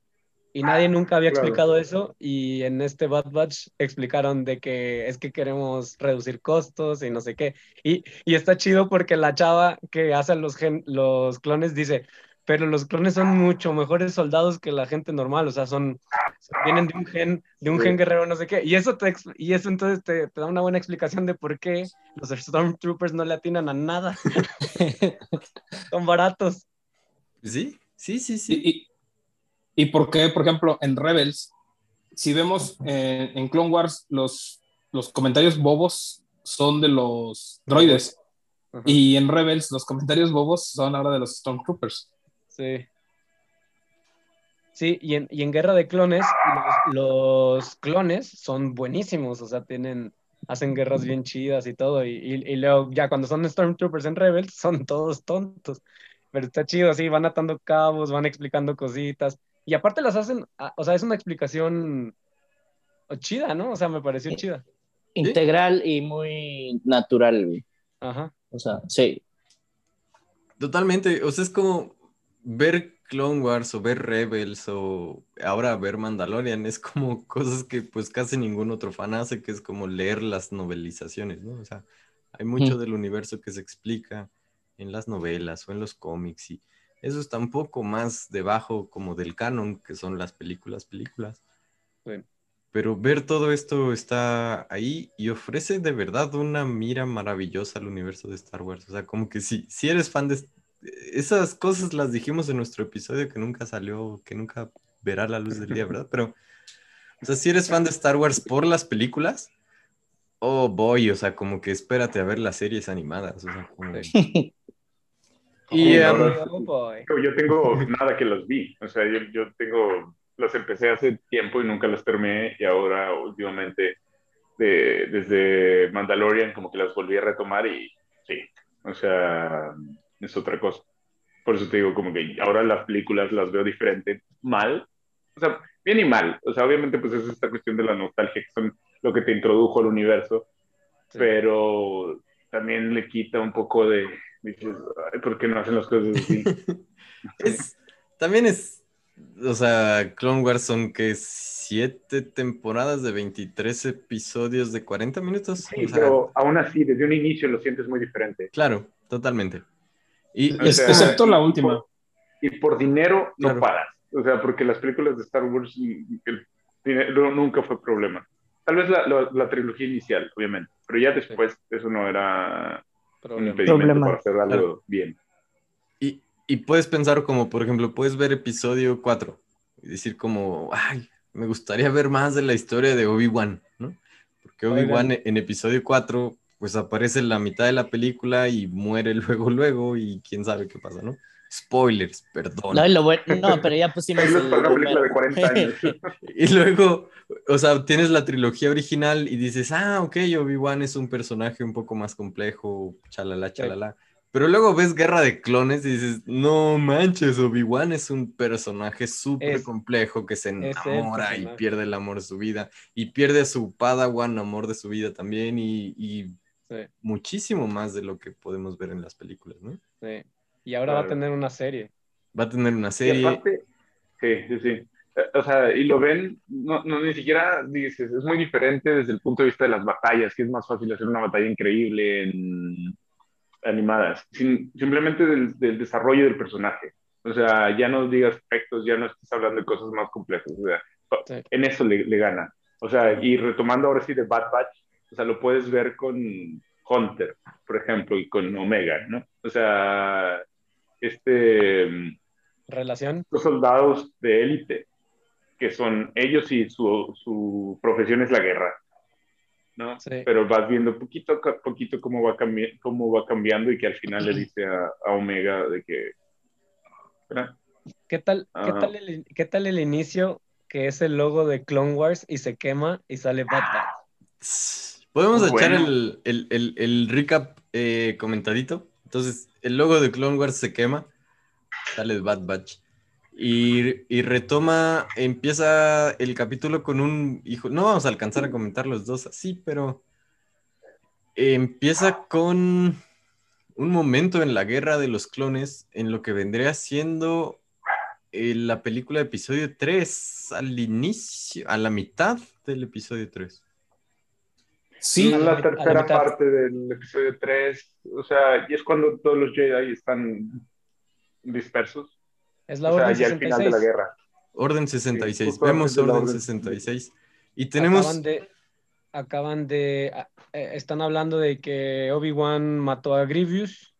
Y nadie nunca había Claro. explicado eso y en este Bad Batch explicaron de que es que queremos reducir costos y no sé qué. Y, y está chido porque la chava que hace los, gen- los clones dice, pero los clones son mucho mejores soldados que la gente normal, o sea, son, vienen de un gen, de un Sí. gen guerrero, no sé qué. Y eso, te, y eso entonces te, te da una buena explicación de por qué los Stormtroopers no le atinan a nada. son baratos. Sí, sí, sí, sí. Y, y, y por qué, por ejemplo, en Rebels, si vemos eh, en Clone Wars, los, los comentarios bobos son de los droides. Y en Rebels, los comentarios bobos son ahora de los Stormtroopers. Sí. Sí, y en, y en Guerra de Clones, los, los clones son buenísimos, o sea, tienen, hacen guerras bien chidas y todo, y, y- y luego ya cuando son Stormtroopers en Rebels, son todos tontos, pero está chido, así, van atando cabos, van explicando cositas, y aparte las hacen, ah, o sea, es una explicación chida, ¿no? O sea, me pareció Sí. chida. Integral y muy natural, güey. Ajá. O sea, sí. Totalmente, o sea, es como ver Clone Wars o ver Rebels o ahora ver Mandalorian, es como cosas que pues casi ningún otro fan hace, que es como leer las novelizaciones, ¿no? O sea, hay mucho Mm. del universo que se explica en las novelas o en los cómics y eso está un poco más debajo como del canon, que son las películas, películas. Sí. Pero ver todo esto está ahí y ofrece de verdad una mira maravillosa al universo de Star Wars. O sea, como que si, si eres fan de... Esas cosas las dijimos en nuestro episodio que nunca salió, que nunca verá la luz del día, ¿verdad? Pero, o sea, si eres fan de Star Wars por las películas, oh boy, o sea, como que espérate a ver las series animadas. O sea, como... Y, em, Oh, boy. Yo tengo nada que los vi, o sea, yo, yo tengo, las empecé hace tiempo y nunca las terminé y ahora últimamente de- desde Mandalorian como que las volví a retomar y sí, o sea, es otra cosa. Por eso te digo como que ahora las películas las veo diferente, mal, o sea, bien y mal, o sea, obviamente pues es esta cuestión de la nostalgia que son lo que te introdujo al universo, Sí. pero también le quita un poco de, dices, "Ay, ¿por qué no hacen las cosas así? Es, también es, o sea, Clone Wars son que siete temporadas de 23 episodios de 40 minutos. Sí, O sea, pero aún así, desde un inicio lo sientes muy diferente. Claro, totalmente. Y, O sea, Excepto la última. Y por dinero no Claro. paras. O sea, porque las películas de Star Wars, el dinero nunca fue problema. Tal vez la, la- la trilogía inicial, obviamente, pero ya después eso no era Problema. impedimento Problema. para hacer algo Claro. bien. Y, y puedes pensar como, por ejemplo, puedes ver episodio 4 y decir como, ay, me gustaría ver más de la historia de Obi-Wan, ¿no? Porque Obi-Wan Oigan. en episodio 4, pues aparece en la mitad de la película y muere luego, luego y quién sabe qué pasa, ¿no? Spoilers, perdón. No, y lo bueno- no, pero ya pusimos. Spoilers para una película de número. 40 años. Y luego, o sea, tienes la trilogía original y dices, ah, ok, Obi-Wan es un personaje un poco más complejo, chalala, chalala. Pero luego ves Guerra de Clones y dices, no manches, Obi-Wan es un personaje súper complejo que se enamora y pierde el amor de su vida y pierde a su Padawan, amor de su vida también y, y Sí, muchísimo más de lo que podemos ver en las películas, ¿no? sí. Y ahora va a Claro. tener una serie. Va a tener una Y serie. aparte, sí, sí, sí. Eh, O sea, y lo ven, no, no, ni siquiera dices, es muy diferente desde el punto de vista de las batallas, que es más fácil hacer una batalla increíble en animadas, sin- simplemente del, del desarrollo del personaje. O sea, ya no digas efectos, ya no estés hablando de cosas más complejas. O sea, Sí. en eso le, le gana. O sea, y retomando ahora sí de Bad Batch, o sea, lo puedes ver con Hunter, por ejemplo, y con Omega, ¿no? O sea, este ¿Relación? los soldados de élite, que son ellos y su, su profesión es la guerra, ¿no? Sí. Pero vas viendo poquito a poquito cómo va, cómo va cambiando y que al final le dice a, a Omega de que... ¿verdad? ¿Qué tal, qué, Ah. tal el, qué tal el inicio que es el logo de Clone Wars y se quema y sale Bad Batch? Podemos Muy echar bueno. el, el- el- el recap eh, comentadito. Entonces, el logo de Clone Wars se quema, sale Bad Batch. Y, y retoma, empieza el capítulo con un hijo. No vamos a alcanzar a comentar los dos así, pero empieza con un momento en la guerra de los clones en lo que vendría siendo eh, la película episodio 3, al inicio, a la mitad del episodio 3. Sí, Es a la la la tercera mitad. parte del episodio 3. O sea, y es cuando todos los Jedi están dispersos. Es la o sea, orden ya al final de la 66. guerra. Orden 66, justo vemos la Orden Orden 66. Y tenemos... Acaban de, acaban de, eh, están hablando de que Obi-Wan mató a Grievous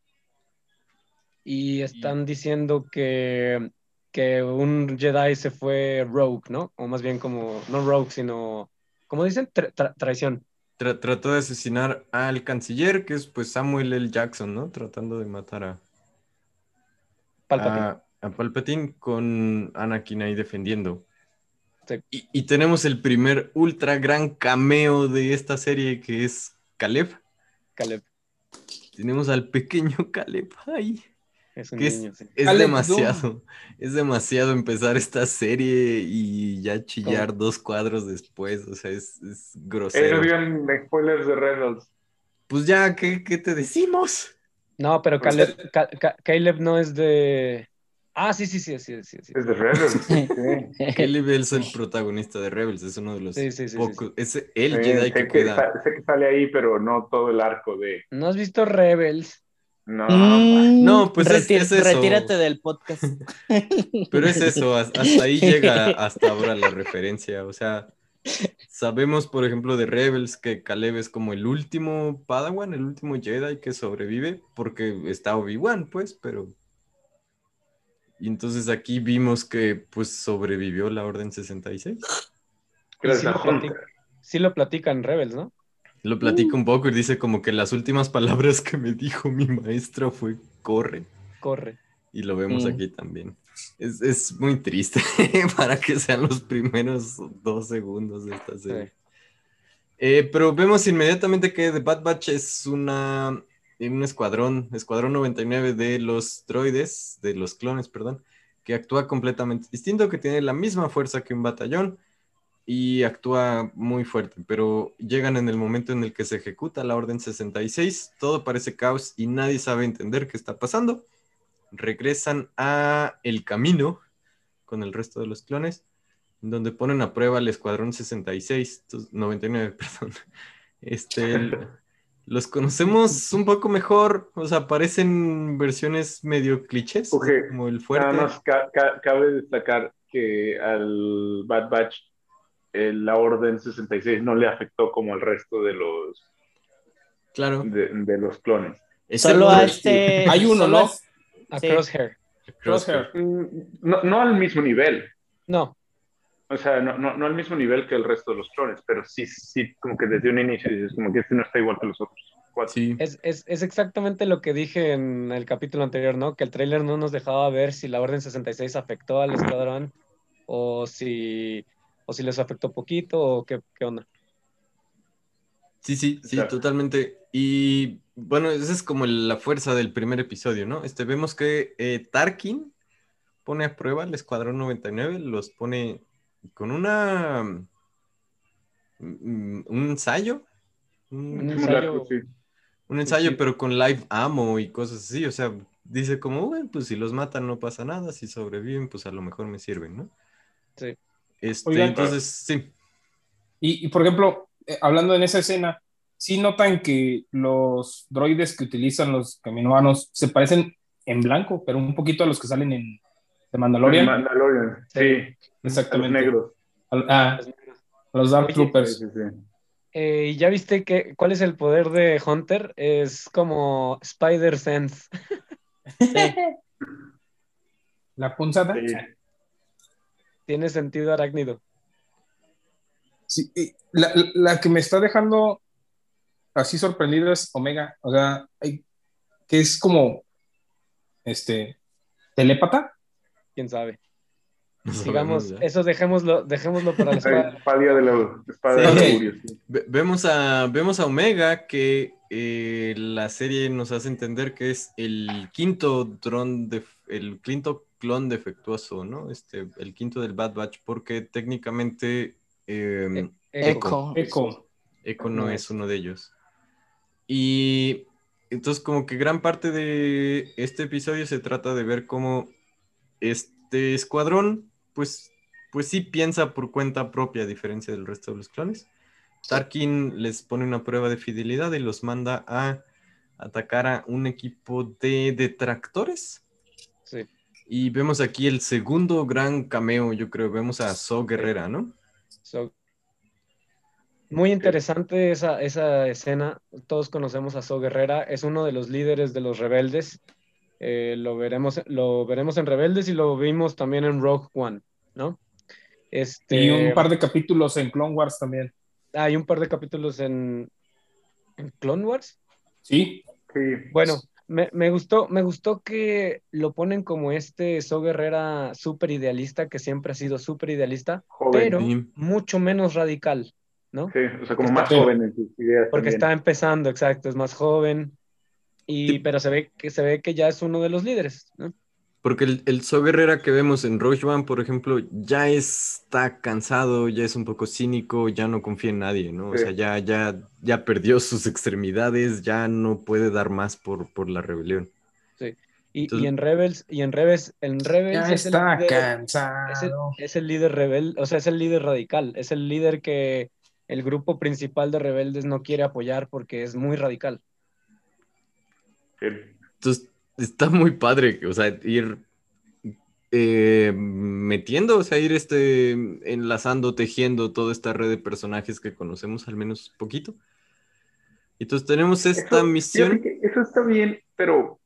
y están diciendo que, que un Jedi se fue rogue, ¿no? O más bien como, no rogue, sino, ¿cómo dicen? Tra- tra- traición. Tra- trató de asesinar al canciller, que es pues Samuel L. Jackson, ¿no? Tratando de matar a, Palpatine. a, a Palpatine con Anakin ahí defendiendo. Sí. Y, y tenemos el primer ultra gran cameo de esta serie que es Caleb. Caleb Tenemos al pequeño Caleb ahí. Es un ¿Qué es? sí. Demasiado, es demasiado empezar esta serie y ya chillar ¿Cómo? dos cuadros después, o sea, es, es grosero. spoilers de Rebels. Pues ya, ¿qué, qué te decimos? No, pero Pues Caleb, Ca- Ca- Caleb no es de... Ah, sí, sí, sí, sí, sí. sí. Es de Rebels. Sí. Caleb es el protagonista de Rebels, es uno de los Sí, sí, sí, sí, pocos, es el Sí, Jedi sé, que que, sé que sale ahí, pero no todo el arco de. ¿No has visto Rebels? No, Mm, No, pues es- retir- es eso. Retírate del podcast. Pero es eso, has- hasta ahí llega hasta ahora la referencia. O sea, sabemos, por ejemplo, de Rebels que Caleb es como el último Padawan, el último Jedi que sobrevive, porque está Obi-Wan, pues, pero. Y entonces aquí vimos que pues sobrevivió la Orden 66. gracias sí lo platic- Sí lo platican Rebels, ¿no? Lo platica un poco y dice como que las últimas palabras que me dijo mi maestra fue corre. Corre. Y lo vemos Mm. aquí también. Es, es muy triste para que sean los primeros dos segundos de esta serie. Sí. Eh, pero vemos inmediatamente que The Bad Batch es una, un escuadrón, escuadrón 99 de los droides, de los clones, perdón, que actúa completamente distinto, que tiene la misma fuerza que un batallón y actúa muy fuerte, pero llegan en el momento en el que se ejecuta la Orden 66, todo parece caos y nadie sabe entender qué está pasando. Regresan a el camino con el resto de los clones, donde ponen a prueba el Escuadrón 66, tus- 99, perdón. Este, el- los conocemos un poco mejor, o sea, parecen versiones medio clichés, Ok, como el fuerte. Nada más ca- ca- cabe destacar que al Bad Batch la Orden 66 no le afectó como al resto de los, Claro. de, de los clones. Solo a este. Hay uno, ¿no? es- A Sí. Crosshair. Crosshair. Mm, No, no al mismo nivel, No, o sea, no, no, no al mismo nivel que el resto de los clones, pero sí, sí, como que desde un inicio dices, como que este no está igual que los otros cuatro. Sí, es, es, es exactamente lo que dije en el capítulo anterior, ¿no? Que el tráiler no nos dejaba ver si la Orden 66 afectó al escuadrón o si, o si les afectó poquito o qué, qué onda. Sí, sí, sí, totalmente. Y bueno, esa es como la fuerza del primer episodio, ¿no? Este, vemos que eh, Tarkin pone a prueba al Escuadrón 99, los pone con una... mm, un ensayo. Un, ensayo. largo, sí. un ensayo, sí. pero con live ammo y cosas así. O sea, dice como, bueno, pues si los matan no pasa nada, si sobreviven, pues a lo mejor me sirven, ¿no? Sí. Este, Oigan, entonces, sí. Y, y, por ejemplo, eh, hablando en esa escena, sí notan que los droides que utilizan los caminoanos se parecen en blanco, pero un poquito a los que salen en The Mandalorian. Mandalorian, sí, a los Exactamente. negros. Al- ah, a los Dark Oye, Troopers. Sí, sí, sí. Eh, ¿y ¿Ya viste que, cuál es el poder de Hunter? Es como Spider Sense. La punzada. Sí. Tiene sentido arácnido. Sí, y la, la que me está dejando así sorprendido es Omega. O sea, hay- que es como este telépata. ¿Quién sabe? Digamos, ¿ya? eso dejémoslo, dejémoslo para la. Espada de la espada Sí. de sí. Ve- Vemos a, vemos a Omega que eh, la serie nos hace entender que es el quinto dron de, el quinto clon defectuoso, ¿no? Este, el quinto del Bad Batch, porque técnicamente eh, Echo. Echo. Echo no es uno de ellos. Y entonces como que gran parte de este episodio se trata de ver cómo este escuadrón, pues, pues sí piensa por cuenta propia, a diferencia del resto de los clones. Tarkin les pone una prueba de fidelidad y los manda a atacar a un equipo de detractores. Sí. Y vemos aquí el segundo gran cameo, yo creo. Vemos a So Guerrera, ¿no? So, muy interesante esa, esa escena. Todos conocemos a So Guerrera. Es uno de los líderes de los rebeldes. Eh, lo, veremos, lo veremos en Rebeldes y lo vimos también en Rogue One, ¿no? Este, Y un par de capítulos en Clone Wars también. Hay un par de capítulos en, en Clone Wars. Sí. Sí. Bueno, me, me gustó, me gustó que lo ponen como este So Guerrera súper idealista, que siempre ha sido súper idealista, Joven. pero mucho menos radical, ¿no? Sí, o sea, como Está- más joven en sus ideas. Porque también. está empezando, exacto, es más joven, y, Sí. pero se ve que se ve que ya es uno de los líderes, ¿no? Porque el, el So Guerrera que vemos en Rogue One, por ejemplo, ya está cansado, ya es un poco cínico, ya no confía en nadie, ¿no? O Sí. sea, ya, ya, ya perdió sus extremidades, ya no puede dar más por, por la rebelión. Y, Entonces- y en Rebels, y en Rebels, en Rebels Ya es el está líder- es el, cansado. es el líder rebelde, o sea, es el líder radical, es el líder que el grupo principal de rebeldes no quiere apoyar porque es muy radical. Sí. Entonces, está muy padre, o sea, ir eh, metiendo, o sea, ir este, enlazando, tejiendo toda esta red de personajes que conocemos al menos poquito. Entonces tenemos esta Eso- misión. Eso está bien, pero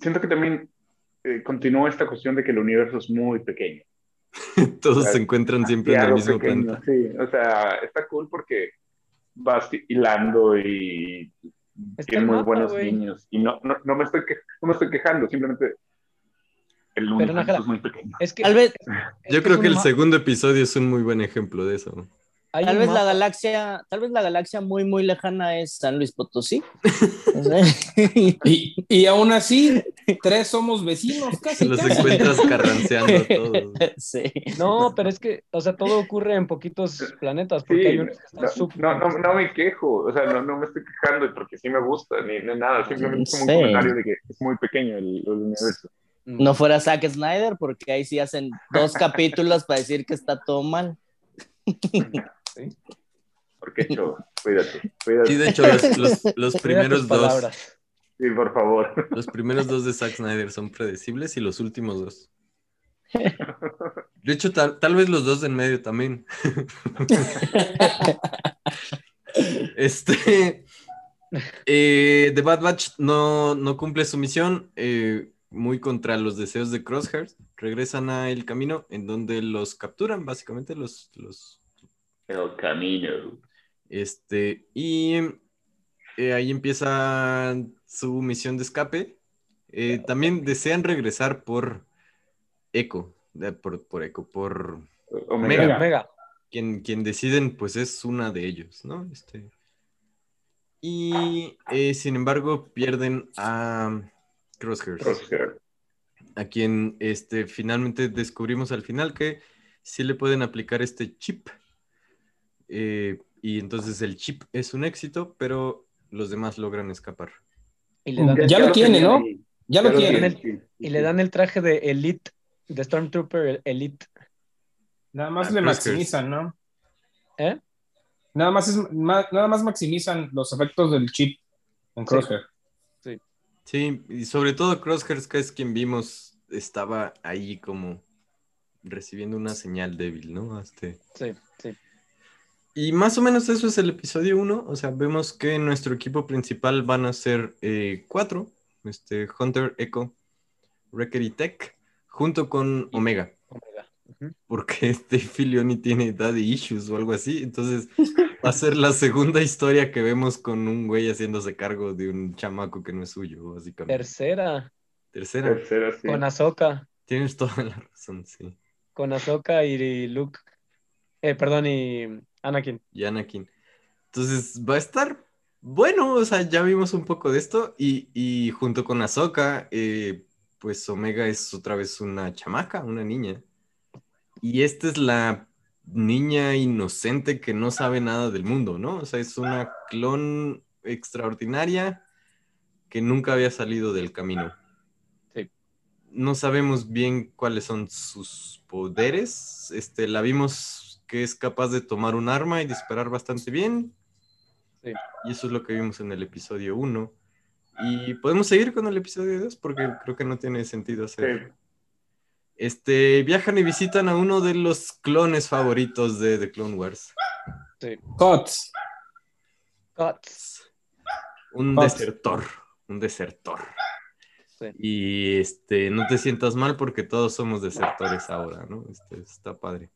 siento que también eh, continúa esta cuestión de que el universo es muy pequeño. Todos se encuentran siempre en el mismo pequeño, planeta. Sí, o sea, está cool porque vas hilando y tiene muy buenos niños. Y no, no, no me estoy que- no me estoy quejando, simplemente el universo es muy pequeño. Es que, Tal vez, es Yo creo que el segundo episodio es un muy buen ejemplo de eso. Hay tal vez la mapa- galaxia, tal vez la galaxia muy, muy lejana es San Luis Potosí. Y, y aún así, tres somos vecinos casi. Los casi. encuentras carranceando todos. Sí. No, pero es que, o sea, todo ocurre en poquitos planetas, porque Sí, hay unos que están no, súper... no, no, no me quejo, o sea, no, no me estoy quejando porque sí me gusta, ni, ni nada, simplemente es como un comentario de que es muy pequeño el, el universo. No fuera Zack Snyder, porque ahí sí hacen dos capítulos para decir que está todo mal. Porque, Cho, cuídate, cuídate. Y de hecho, los, los- los Cuida primeros dos. Sí, por favor. los primeros dos de Zack Snyder son predecibles y los últimos dos. De hecho, tal, tal vez los dos de en medio también. Este. eh, The Bad Batch no, no cumple su misión, eh, muy contra los deseos de Crosshairs. Regresan a el camino en donde los capturan, básicamente, los, los El camino. Este, y eh, ahí empieza su misión de escape. Eh, también desean regresar por Echo, eh, por, por Echo, por Omega. Omega, Omega. quien, quien deciden, pues es una de ellos, ¿no? Este, y eh, sin embargo pierden a Crosshairs, Crosshair. a quien este, finalmente descubrimos al final que sí le pueden aplicar este chip. Eh, y entonces el chip es un éxito, pero los demás logran escapar. Y le dan, Ya lo tiene, ¿no? ahí. Ya lo tiene. sí, sí, y le dan el traje de Elite, de Stormtrooper Elite. Nada más Ah, le maximizan, ¿no? ¿Eh? Nada más, es, ma- nada más maximizan los efectos del chip en Crosshair. Sí, y sobre todo Crosshairs, que es quien vimos, estaba ahí como recibiendo una señal débil, ¿no? Este... Sí, sí. Y más o menos eso es el episodio 1. O sea, vemos que nuestro equipo principal van a ser eh, cuatro. Este, Hunter, Echo, Wrecker y Tech, junto con Omega. Omega. Porque este Filioni tiene daddy issues o algo así. Entonces va a ser la segunda historia que vemos con un güey haciéndose cargo de un chamaco que no es suyo, básicamente. Tercera, Tercera. Tercera, sí. con Ahsoka, Tienes toda la razón, sí. con Ahsoka y Luke. Eh, perdón, y Anakin. Y Anakin. Entonces va a estar bueno, o sea, ya vimos un poco de esto y, y junto con Ahsoka, eh, pues Omega es otra vez una chamaca, una niña. Y esta es la niña inocente que no sabe nada del mundo, ¿no? O sea, es una clon extraordinaria que nunca había salido del camino. Sí. No sabemos bien cuáles son sus poderes. Este, la vimos que es capaz de tomar un arma y disparar bastante bien. Sí. Y eso es lo que vimos en el episodio 1. Y podemos seguir con el episodio 2 porque creo que no tiene sentido hacer. Sí. Este, viajan y visitan a uno de los clones favoritos de The Clone Wars. Cots. Guts. Un desertor, un desertor. Sí. Y este, no te sientas mal porque todos somos desertores ahora, ¿no? Este, está padre.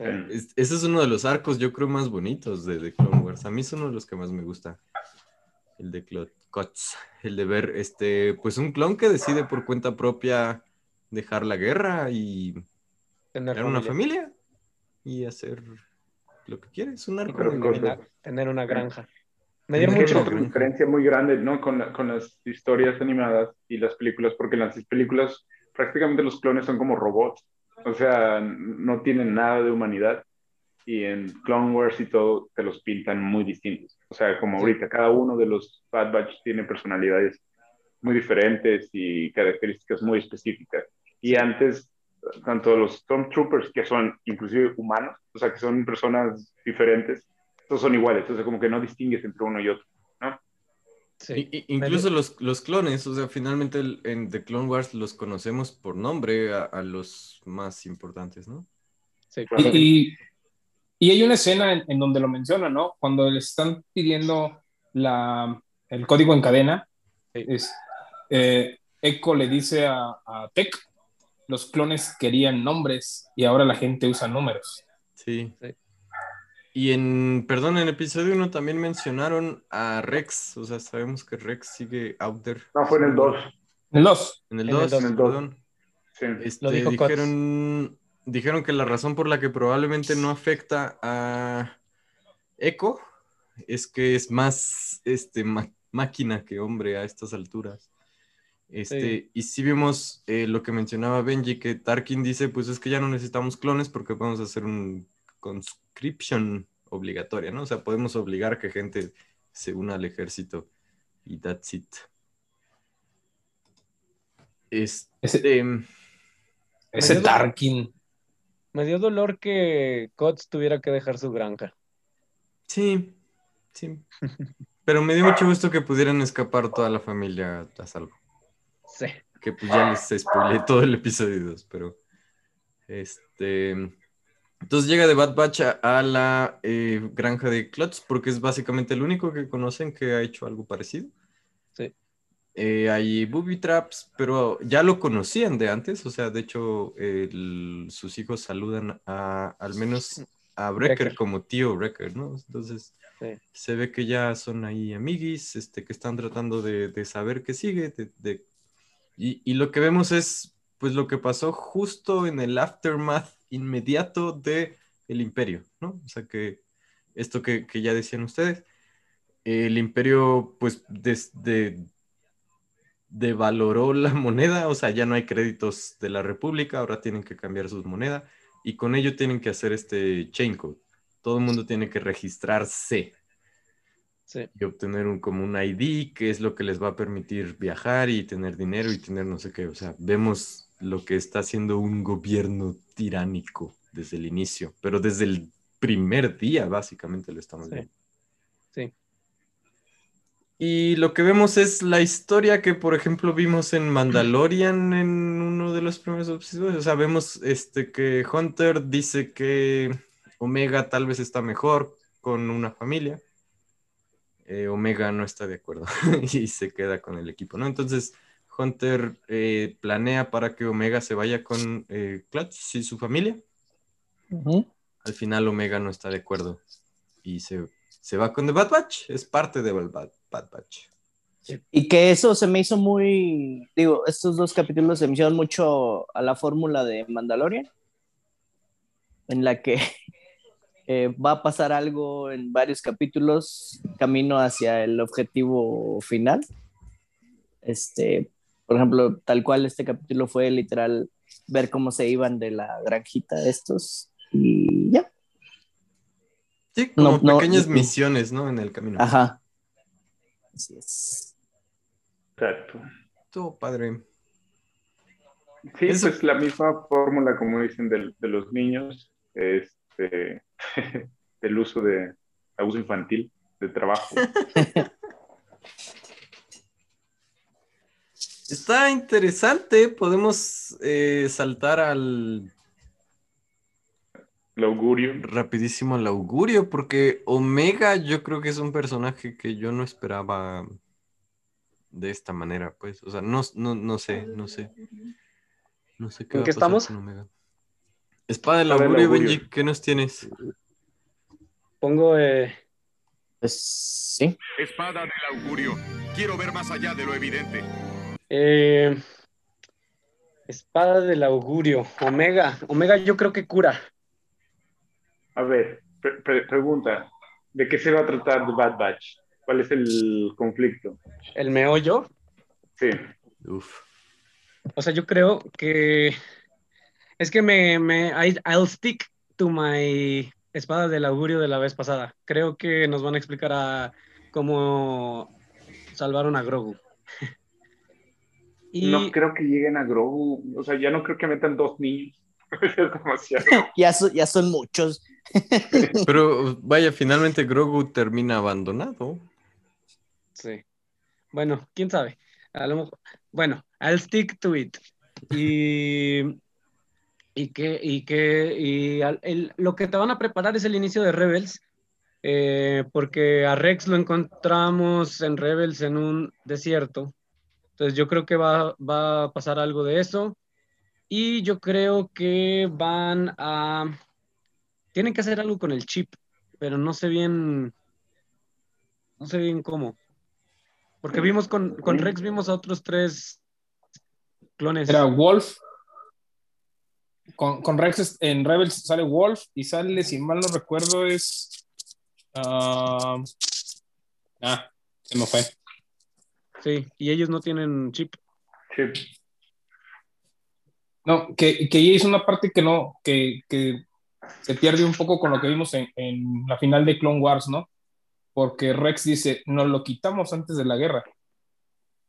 Sí. Es- ese es uno de los arcos, yo creo, más bonitos de The Clone Wars. A mí es uno de los que más me gusta. El de Clo- Cots. El de ver, este, pues un clon que decide por cuenta propia dejar la guerra y Tener crear una familia. familia y hacer lo que quiere. Es un arco. Tener, tener una granja. Me dio mucho. una diferencia muy grande, ¿no? Con, la- con las historias animadas y las películas, porque en las películas prácticamente los clones son como robots, o sea, no tienen nada de humanidad. Y en Clone Wars y todo te los pintan muy distintos. O sea, como ahorita, cada uno de los Bad Batch tiene personalidades muy diferentes y características muy específicas. Y antes, tanto los Stormtroopers, que son inclusive humanos, o sea, que son personas diferentes, todos son iguales, o sea, como que no distingues entre uno y otro. Sí. Incluso los, los clones, o sea, finalmente el- en The Clone Wars los conocemos por nombre a, a los más importantes, ¿no? Sí. Claro. Y, y hay una escena en, en donde lo menciona, ¿no? Cuando le están pidiendo la, el código en cadena, Sí. es, eh, Echo le dice a, a Tech, los clones querían nombres y ahora la gente usa números. Sí. Sí. Y en, perdón, en el episodio 1 también mencionaron a Rex, o sea, sabemos que Rex sigue out there. No, fue en el 2. En el 2. En el En el 2, dos. En el dos. perdón. Sí. Este, Lo dijo dijeron, dijeron que la razón por la que probablemente no afecta a Echo es que es más este, máquina que hombre a estas alturas. Este, Sí. Y si vimos eh, lo que mencionaba Benji, que Tarkin dice, pues es que ya no necesitamos clones porque podemos hacer un conscription obligatoria, ¿no? O sea, podemos obligar que gente se una al ejército y that's it. Este, Ese Me dio- Tarkin. Me dio dolor que Cots tuviera que dejar su granja. Sí, sí. Pero me dio mucho gusto que pudieran escapar toda la familia a salvo. Sí. Que pues ya les spoileé todo el episodio 2, pero. Este. Entonces llega de Bad Batch a, a la eh, granja de Klutz porque es básicamente el único que conocen que ha hecho algo parecido. Sí. Eh, hay booby traps, pero ya lo conocían de antes, o sea, de hecho, el- sus hijos saludan a, al menos a Brecker Wrecker. como tío Brecker, ¿no? Entonces, Sí. se ve que ya son ahí amiguis, este, que están tratando de, de saber qué sigue, de- de- y, y lo que vemos es, pues, lo que pasó justo en el aftermath inmediato de el imperio, ¿no? O sea, que esto que, que ya decían ustedes, el imperio, pues, desde devaloró la moneda, o sea, ya no hay créditos de la república, ahora tienen que cambiar sus monedas y con ello tienen que hacer este chain code. Todo el mundo tiene que registrarse Sí. y obtener un, como un ID, que es lo que les va a permitir viajar y tener dinero y tener no sé qué. O sea, vemos lo que está haciendo un gobierno tiránico desde el inicio, pero desde el primer día básicamente lo estamos Sí. viendo. Sí. Y lo que vemos es la historia que, por ejemplo, vimos en Mandalorian en uno de los primeros episodios. O sea, vemos este, que Hunter dice que Omega tal vez está mejor con una familia. Eh, Omega no está de acuerdo y se queda con el equipo, ¿no? Entonces, Hunter eh, planea para que Omega se vaya con eh, Clutch y su familia. Al final, Omega no está de acuerdo y se, se va con The Bad Batch. Es parte de Bad, Bad Batch. Y que eso se me hizo muy, digo, estos dos capítulos se me hicieron mucho a la fórmula de Mandalorian, en la que eh, va a pasar algo en varios capítulos camino hacia el objetivo final. Este, por ejemplo, tal cual este capítulo fue literal ver cómo se iban de la granjita estos y ya. Sí, como No, pequeñas no. misiones, ¿no? En el camino. Ajá. Así es. Exacto. Todo padre. Sí, Eso- pues la misma fórmula, como dicen, del- de, los niños, este, del uso de abuso infantil, de trabajo. Está interesante. Podemos eh, saltar al El augurio. rapidísimo al augurio, porque Omega yo creo que es un personaje que yo no esperaba de esta manera, pues. O sea, no, no, no sé, no sé. No sé qué ¿En va qué a pasar estamos? con Omega. Espada del augurio. Benji, ¿qué nos tienes? Pongo eh, Pues sí. Espada del augurio. Quiero ver más allá de lo evidente. Eh, Espada del augurio. Omega. Omega yo creo que cura. A ver, pre- pre- pregunta, ¿de qué se va a tratar The Bad Batch? ¿Cuál es el conflicto? El meollo. Sí, Uf. O sea, yo creo que es que me, me I- I'll stick to my espada del augurio de la vez pasada. Creo que nos van a explicar a cómo salvaron a Grogu. y no creo que lleguen a Grogu, o sea, ya no creo que metan dos niños. es demasiado. Ya, so- ya son muchos. Pero vaya, finalmente Grogu termina abandonado. sí. Bueno, quién sabe. A lo mejor- bueno, I'll stick to it. Y y que y que y al- el- lo que te van a preparar es el inicio de Rebels. eh, porque a Rex lo encontramos en Rebels en un desierto. Entonces yo creo que va, va a pasar algo de eso. Y yo creo que van a... Tienen que hacer algo con el chip, pero no sé bien... No sé bien cómo. Porque vimos con, con Rex, vimos a otros tres clones. Era Wolf. Con, con Rex en Rebels sale Wolf y sale, si mal no recuerdo, es. ah, ah, se me fue. Sí, y ellos no tienen chip. Sí. No, que, que ahí es una parte que no, que, que se pierde un poco con lo que vimos en, en la final de Clone Wars, ¿no? Porque Rex dice, nos lo quitamos antes de la guerra.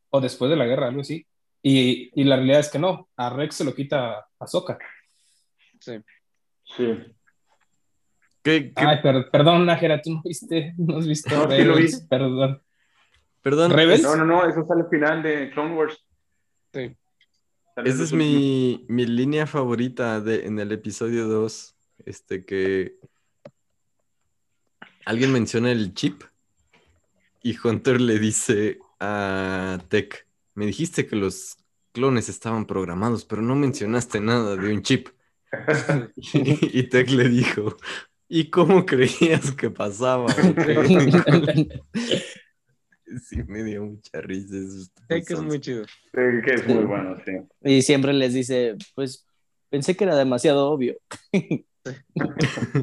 O después de la guerra, algo así. Y, y la realidad es que no, a Rex se lo quita a Soka. Sí. Sí. ¿Qué, qué- Ay, per- perdón, Nájera, tú no viste, no has visto No, sí lo vi. Perdón. Perdón, ¿Rebels? No, no, no, eso sale al final de Clone Wars. Sí. Sale Esa es mi, mi línea favorita de, en el episodio 2. Este que alguien menciona el chip y Hunter le dice a Tech, me dijiste que los clones estaban programados, pero no mencionaste nada de un chip. y Tech le dijo, ¿y cómo creías que pasaba? sí, me dio mucha risa. Sé que es muy chido. Sí, que es muy bueno, sí. Y siempre les dice, pues pensé que era demasiado obvio.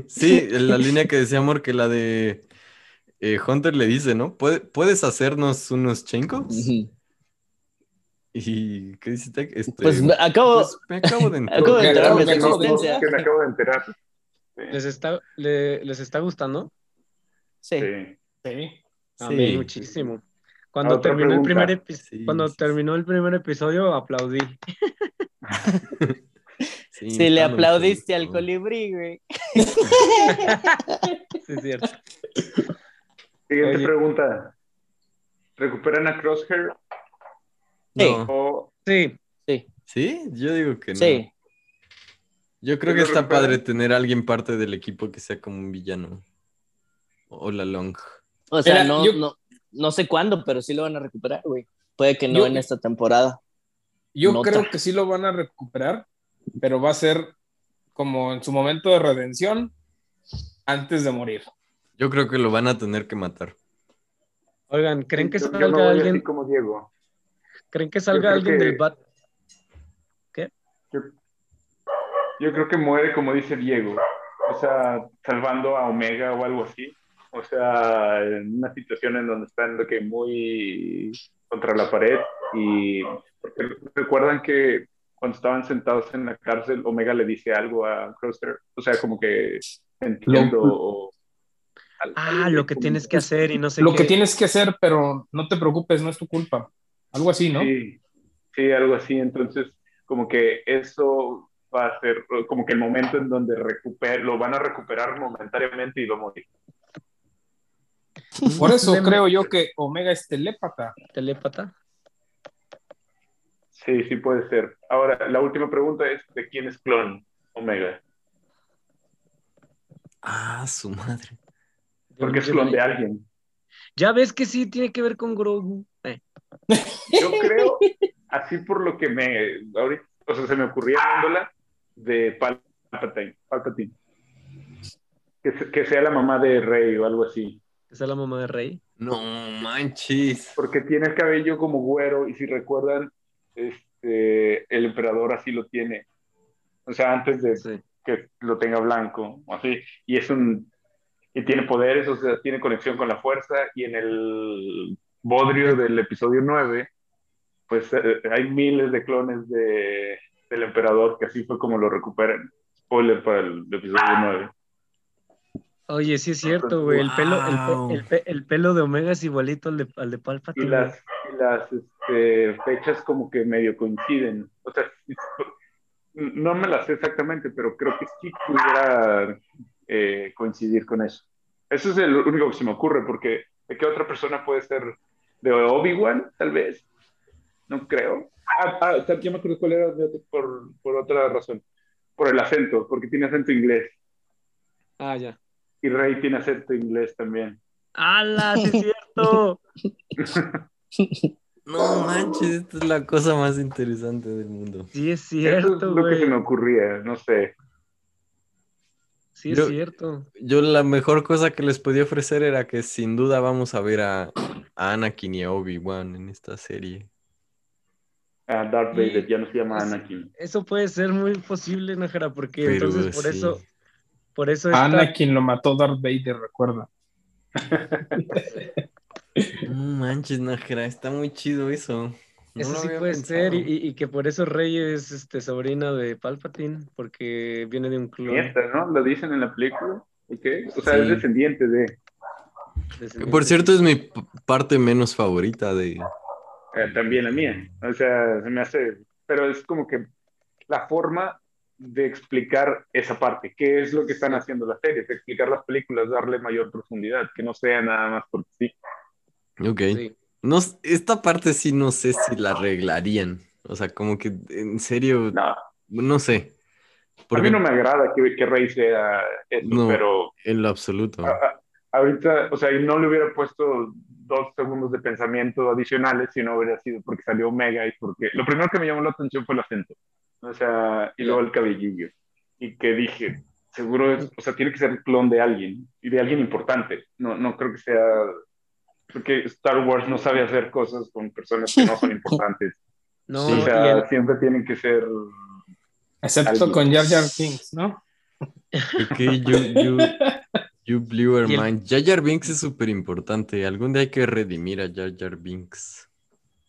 Sí, la línea que decía Amor, que la de eh, Hunter le dice, ¿no? ¿Puede- ¿Puedes hacernos unos chencos? ¿Y qué dice Tech? Este, Pues me acabo, pues, me acabo de enterar. acabo de Me enterarme acabo- de me acabo de- existencia. Que me acabo de enterar. Sí. ¿Les está, le- ¿Les está gustando? Sí. Sí. Sí. A Sí. mí muchísimo. Cuando terminó el primer epi- Sí, cuando sí, sí. terminó el primer episodio aplaudí. Si Sí, le está muy aplaudiste al colibrí, güey. Sí, es cierto. Siguiente Oye. pregunta. ¿Recuperan a Crosshair No. o Sí, ¿Sí? Yo digo que no. Sí. Yo creo ¿Sí que está recuperan? padre tener a alguien parte del equipo que sea como un villano. O la long. O sea, no, yo- no, no sé cuándo, pero sí lo van a recuperar, güey. Puede que no Yo- en esta temporada. Yo Nota. creo que sí lo van a recuperar, pero va a ser como en su momento de redención antes de morir. Yo creo que lo van a tener que matar. oigan, ¿creen que Yo- yo me salga así alguien? como Diego. ¿Creen que salga alguien que- del bat? Yo, yo creo que muere como dice Diego. O sea, salvando a Omega o algo así. O sea, en una situación en donde están de que muy contra la pared y porque recuerdan que cuando estaban sentados en la cárcel, Omega le dice algo a Crosshair, o sea, como que entiendo o- Ah, lo que tienes que hacer y no sé Lo qué. que tienes que hacer, pero no te preocupes, no es tu culpa. Algo así, ¿no? Sí, sí, algo así. Entonces, como que eso va a ser como que el momento en donde recuper, lo van a recuperar momentáneamente y a morir. Por eso creo yo que Omega es telépata. Telépata. Sí, sí puede ser. Ahora, la última pregunta es, ¿de quién es clon Omega? Ah, su madre. Porque es clon de alguien. Ya ves que sí tiene que ver con Grogu. Eh, Yo creo, así por lo que me, ahorita, o sea, se me ocurría viéndola de Palpatine, Palpatine. Que, que sea la mamá de Rey o algo así. Esa es la mamá de Rey. No manches. Porque tiene el cabello como güero y si recuerdan, este, el emperador así lo tiene. O sea, antes de Sí. que lo tenga blanco, así. Y es un, y tiene poderes, o sea, tiene conexión con la fuerza y en el bodrio del episodio 9, pues eh, hay miles de clones de, del emperador que así fue como lo recuperan. Spoiler para el episodio 9. Oye, sí es cierto, güey. El pelo, el, pelo de Omega es igualito al de, al de Palpatine. y las, y las este, fechas como que medio coinciden. O sea, no me las sé exactamente, pero creo que sí pudiera eh, coincidir con eso. Eso es el único que se me ocurre, porque ¿de qué otra persona puede ser? ¿De Obi-Wan, tal vez? No creo. Ah, ah, ya me acuerdo cuál era por, por otra razón. Por el acento, porque tiene acento inglés. Ah, ya. Y Rey tiene acento inglés también. ¡Hala! Sí es cierto. No manches, esta es la cosa más interesante del mundo. Sí es Eso es cierto, lo que se me ocurría, no sé. Sí es Yo- cierto. Yo la mejor cosa que les podía ofrecer era que sin duda vamos a ver a, a Anakin y a Obi-Wan en esta serie. Ah, Darth Y- Vader, ya no se llama Anakin. Eso puede ser muy posible, Najara, porque Pero entonces por sí. eso, por eso esta- Anakin lo mató Darth Vader, recuerda. No manches, Najera, está muy chido eso. No eso sí puede ser, y, que por eso Rey es este, sobrina de Palpatine, porque viene de un clon. Nieta, ¿no? Lo dicen en la película. ¿Ok? O sea, Sí. es descendiente de. Descendiente. por cierto es mi parte menos favorita de... eh, también la mía. O sea, se me hace. Pero es como que la forma de explicar esa parte. ¿Qué es lo que están haciendo las series? Explicar las películas, darle mayor profundidad, que no sea nada más porque sí. Ok. Sí. No, esta parte sí no sé si la arreglarían. O sea, como que en serio, No, no sé. a Porque mí no me agrada que, que Rey sea eso, No. pero en lo absoluto. a- a- ahorita, o sea, no le hubiera puesto dos segundos de pensamiento adicionales si no hubiera sido porque salió Omega y porque lo primero que me llamó la atención fue el acento, o sea, y luego el cabellillo, y que dije, seguro es, o sea, tiene que ser el clon de alguien, y de alguien importante, no, no creo que sea, porque Star Wars no sabe hacer cosas con personas que no son importantes, No, o sea, el- siempre tienen que ser, Excepto Alguien. con Jar Jar Binks, ¿no? Ok, you, you, you blew el- mind. Jar Jar Binks es súper importante. Algún día hay que redimir a Jar Jar Binks.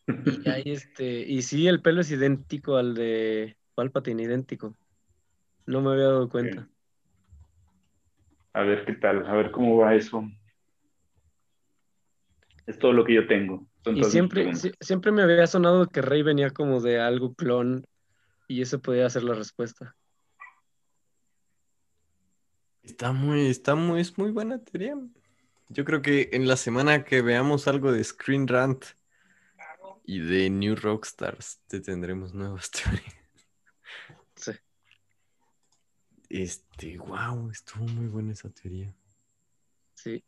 y hay este, y sí, el pelo es idéntico al de Palpatine, idéntico. No me había dado cuenta. a ver qué tal, a ver cómo va eso. Es todo lo que yo tengo. Y siempre, si- siempre me había sonado que Rey venía como de algo clon y eso podía ser la respuesta. Está muy, está muy, es muy buena teoría. Yo creo que en la semana que veamos algo de Screen Rant y de New Rockstars, te tendremos nuevas teorías. Sí. Este, wow, estuvo muy buena esa teoría. Sí.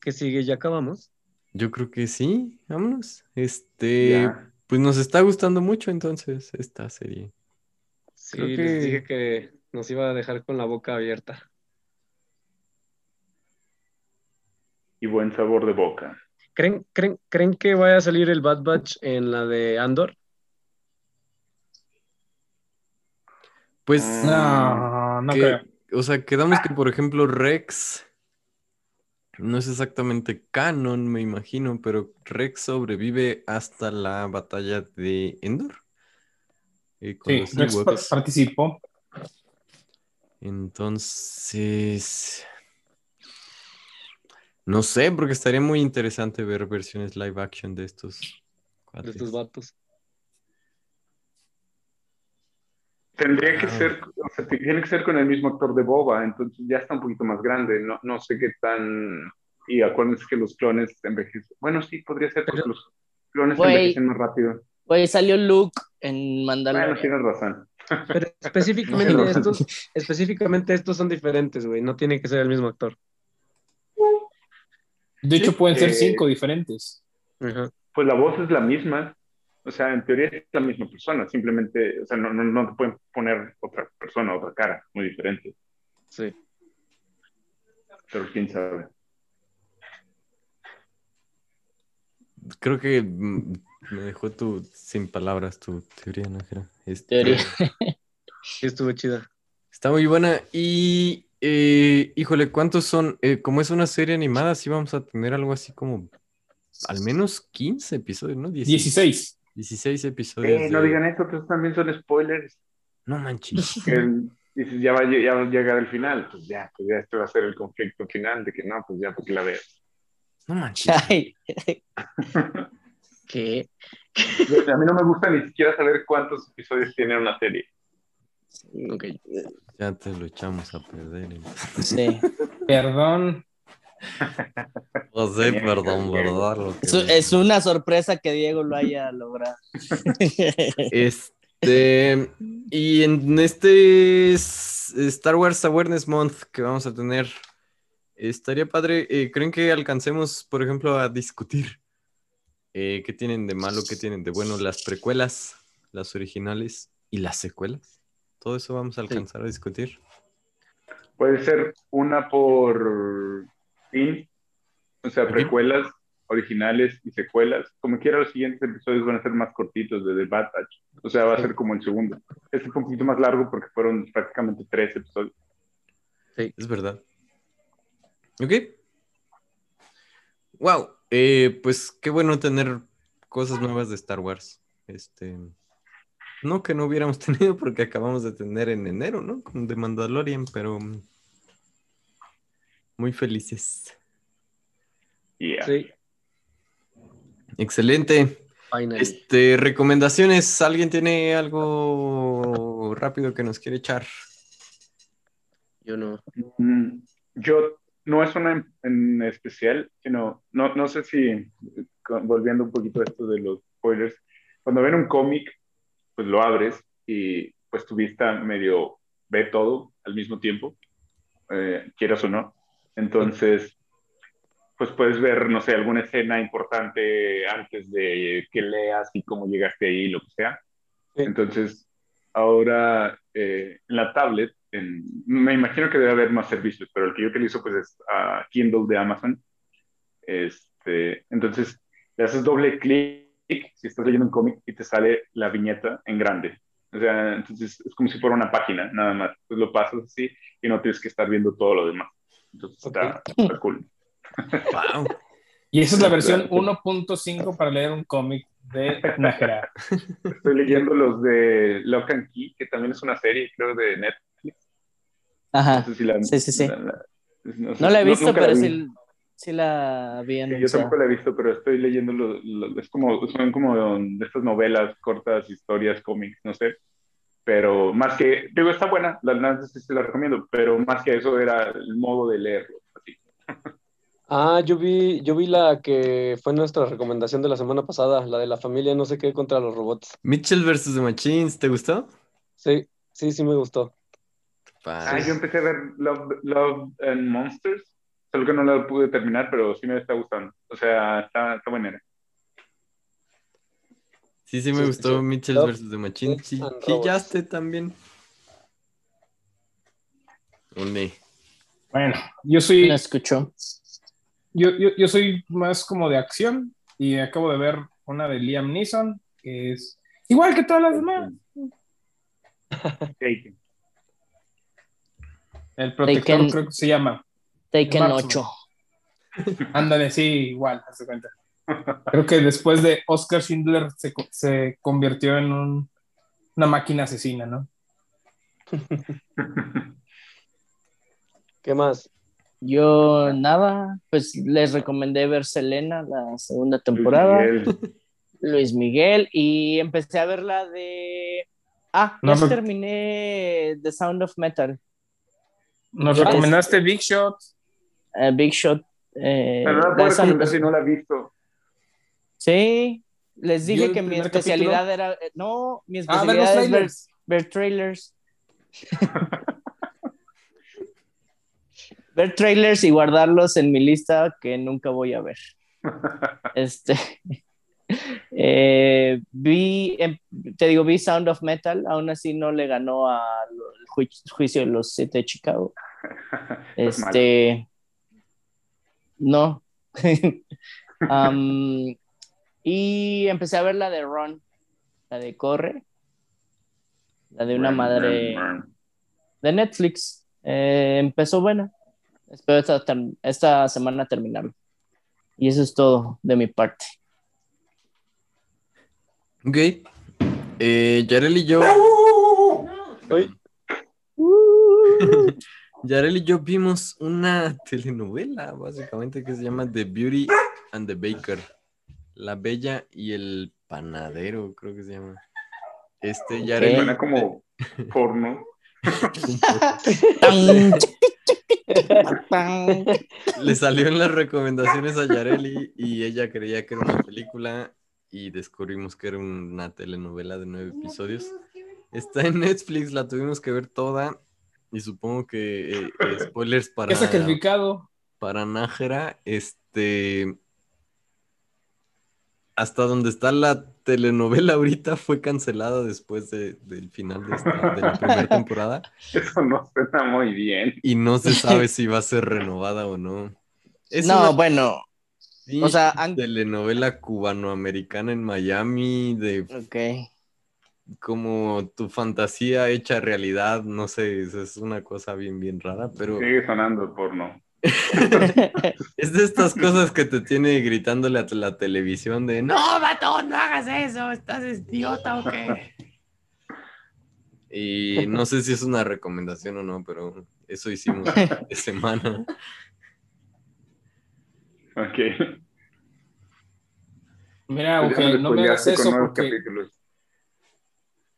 ¿Qué sigue? ¿Ya acabamos? Yo creo que sí, vámonos. Este, Ya. pues nos está gustando mucho entonces esta serie. Sí, Creo les que- dije que nos iba a dejar con la boca abierta. Y buen sabor de boca. ¿Creen, creen, ¿Creen que vaya a salir el Bad Batch en la de Andor? Pues. No, no que, creo. o sea, quedamos que, por ejemplo, Rex no es exactamente canon, me imagino, pero Rex sobrevive hasta la batalla de Endor. eh, con Sí, Rex participó. Entonces, no sé, porque estaría muy interesante ver versiones live action de estos de cuates. estos vatos. Tendría que ser, o sea, tiene que ser con el mismo actor de Boba, entonces ya está un poquito más grande, no, no sé qué tan... Y acuérdense que los clones envejecen. Bueno, sí, podría ser porque Pero- los clones Güey. envejecen más rápido. Güey, salió Luke en Bueno, Mandalorian. tienes razón. Pero específicamente No. estos, específicamente estos son diferentes, güey. No tiene que ser el mismo actor. De hecho, pueden ser Eh, cinco diferentes. Pues la voz es la misma, o sea, en teoría es la misma persona, simplemente, o sea, no, no, no te pueden poner otra persona, otra cara, muy diferente, Sí. pero quién sabe. Creo que mm, me dejó tu, sin palabras tu teoría, Nájera. Este, Teoría. Sí, estuvo chida. Está muy buena. Y, eh, híjole, ¿cuántos son? Eh, como es una serie animada, sí vamos a tener algo así como al menos 15 episodios, ¿no? 16, 16. 16 episodios. Eh, no de- digan eso, entonces también son spoilers. No manches. El- dices, ya va, a lle- ya va a llegar el final, pues ya, pues ya este va a ser el conflicto final, de que no, pues ya, porque la veo. No manches. Ay, ¿Qué? A mí no me gusta ni siquiera saber cuántos episodios tiene una serie. Ok. Ya te lo echamos a perder. eh. sí. Perdón. No sé, perdón, ¿verdad? Lo que Es, es una sorpresa que Diego lo haya logrado. Este, y en este Star Wars Awareness Month que vamos a tener, estaría padre. eh, ¿Creen que alcancemos, por ejemplo, a discutir eh, qué tienen de malo, qué tienen de bueno las precuelas, las originales y las secuelas? Todo eso vamos a alcanzar a discutir. Puede ser una por o sea, precuelas, originales y secuelas. Como quiera, los siguientes episodios van a ser más cortitos de The Bad Batch. O sea, va a ser como el segundo. Este fue un poquito más largo porque fueron prácticamente tres episodios. Es verdad. Ok. Wow. eh, pues qué bueno tener cosas nuevas de Star Wars. Este. No que no hubiéramos tenido porque acabamos de tener en enero, ¿no? Con The Mandalorian, pero. Muy felices. Yeah. Sí. Excelente. Finally. Este, recomendaciones. ¿Alguien tiene algo rápido que nos quiere echar? Yo no. Mm, Yo, no es una en, en especial, sino, no, no sé si, volviendo un poquito a esto de los spoilers, cuando ven un cómic, pues lo abres y pues tu vista medio ve todo al mismo tiempo, eh, quieras o no. Entonces, pues puedes ver, no sé, alguna escena importante antes de que leas y cómo llegaste ahí, lo que sea. Sí. Entonces, ahora eh, en la tablet, en- me imagino que debe haber más servicios, pero el que yo utilizo pues es ah, Kindle de Amazon. Este, entonces, le haces doble clic si estás leyendo un cómic y te sale la viñeta en grande. O sea, entonces es como si fuera una página, nada más. Pues lo pasas así y no tienes que estar viendo todo lo demás. Entonces está, está cool. Wow. Y esa es la versión claro. 1.5 para leer un cómic de Nájera. Estoy leyendo los de Lock and Key, que también es una serie, creo, de Netflix. Ajá. No sé si la- Sí, sí, sí. la- la- no, la he visto, pero vi. sí, sí la vi Sí, yo tampoco la he visto, pero estoy leyendo, lo- lo- es como, son como de estas novelas cortas, historias, cómics, no sé. Pero más que, digo, está buena, la verdad sí se la recomiendo, pero más que eso era el modo de leerlo. Así. Ah, yo vi, yo vi la que fue nuestra recomendación de la semana pasada, la de la familia no sé qué contra los robots. Mitchell vs. The Machines, ¿te gustó? Sí, sí, sí me gustó. Ah, yo empecé a ver Love, Love and Monsters, solo que no la pude terminar, pero sí me está gustando. O sea, está, está buena. Sí, sí me Sí, gustó sí. Mitchell vs. The Machine. Sí, chillaste también. Ole. Bueno, yo soy, No escuchó. yo, yo, yo soy más como de acción y acabo de ver una de Liam Neeson, que es igual que todas las demás. Taken. El protector Taken- creo que se llama. Taken Marksman. 8. Ándale, sí, igual, haz de cuenta. Creo que después de Oscar Schindler se, se convirtió en un- una máquina asesina, ¿no? ¿Qué más? Yo nada, pues les recomendé ver Selena, la segunda temporada, Luis Miguel. Luis Miguel, y empecé a ver la de... Ah, No, ya no. terminé The Sound of Metal, Nos recomendaste Big Shot. eh, Big Shot. eh, Pero no la la puedo Sound- recomendar si no la he visto. Sí, les ¿Vio dije que mi especialidad era... eh, No, mi Ah, especialidad es ver, trailers. ver trailers. ver trailers y guardarlos en mi lista que nunca voy a ver. Este, eh, vi, em, te digo, vi Sound of Metal, aún así no le ganó al juicio de los siete de Chicago. Este, no. Y empecé a ver la de Ron, la de Corre, la de una madre de Netflix. Eh, empezó buena. Espero esta, esta semana terminarlo. Y eso es todo de mi parte. Ok. Eh, Yarel y yo. Yarel y yo vimos una telenovela, básicamente, que se llama The Beauty and the Baker. La Bella y el Panadero, creo que se llama. Este, Yarel. Suena como porno. Le salió en las recomendaciones a Yareli y ella creía que era una película y descubrimos que era una telenovela de nueve episodios. Está en Netflix, la tuvimos que ver toda y supongo que eh, eh, spoilers para, ¿Qué sacrificado? para Nájera, este... Hasta donde está la telenovela ahorita fue cancelada después de- del final de, esta- de la primera temporada Eso no suena muy bien. y no se sabe si va a ser renovada o no. Es No, una bueno, o sea, han- telenovela cubanoamericana en Miami, de ok. como tu fantasía hecha realidad, no sé, es- es una cosa bien, bien rara, pero Sigue sonando porno. es de estas cosas que te tiene gritándole a la televisión de no, vato, no hagas eso, estás idiota o qué. Y no sé si es una recomendación o no, pero eso hicimos de semana. Ok. Mira, Ya Eugenio, no me hagas eso porque capítulos.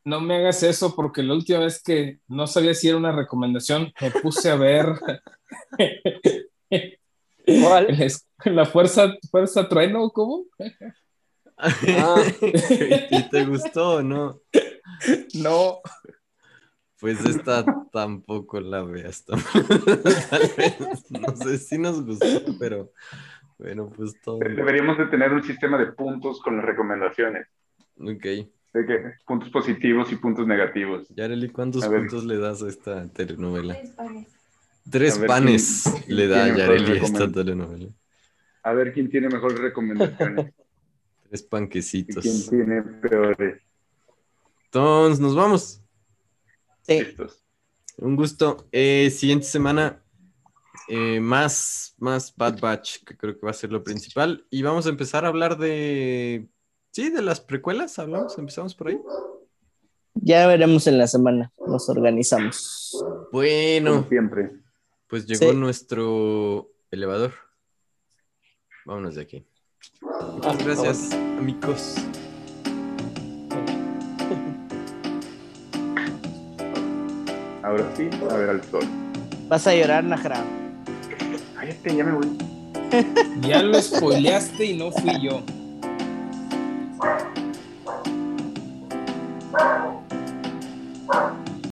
no me hagas eso porque la última vez que no sabía si era una recomendación, me puse a ver ¿Cuál? la fuerza, fuerza trueno, ¿cómo? Ah. ¿Y te gustó o no? No, Pues esta tampoco la veas. Tal vez, no sé si nos gustó, pero bueno, pues todo. Deberíamos de tener un sistema de puntos con las recomendaciones. Ok. De que puntos positivos y puntos negativos. Yareli, ¿cuántos puntos le das a esta telenovela? Tres A panes ¿quién- le da mejor Yareli a esta telenovela. A ver quién tiene mejores recomendaciones Tres y panquecitos. quién tiene peores. Entonces, nos vamos. Sí. Listos. Un gusto. Eh, siguiente semana, eh, más, más Bad Batch, que creo que va a ser lo principal. Y vamos a empezar a hablar de. Sí, de las precuelas. Hablamos, empezamos por ahí. Ya veremos en la semana. Nos organizamos. Como Bueno, siempre. Pues llegó Sí. nuestro elevador. Vámonos de aquí. Muchas gracias, amigos. Ahora sí, a ver al sol. Vas a llorar, Najra. Cállate, ya me voy. ya lo spoileaste y no fui yo.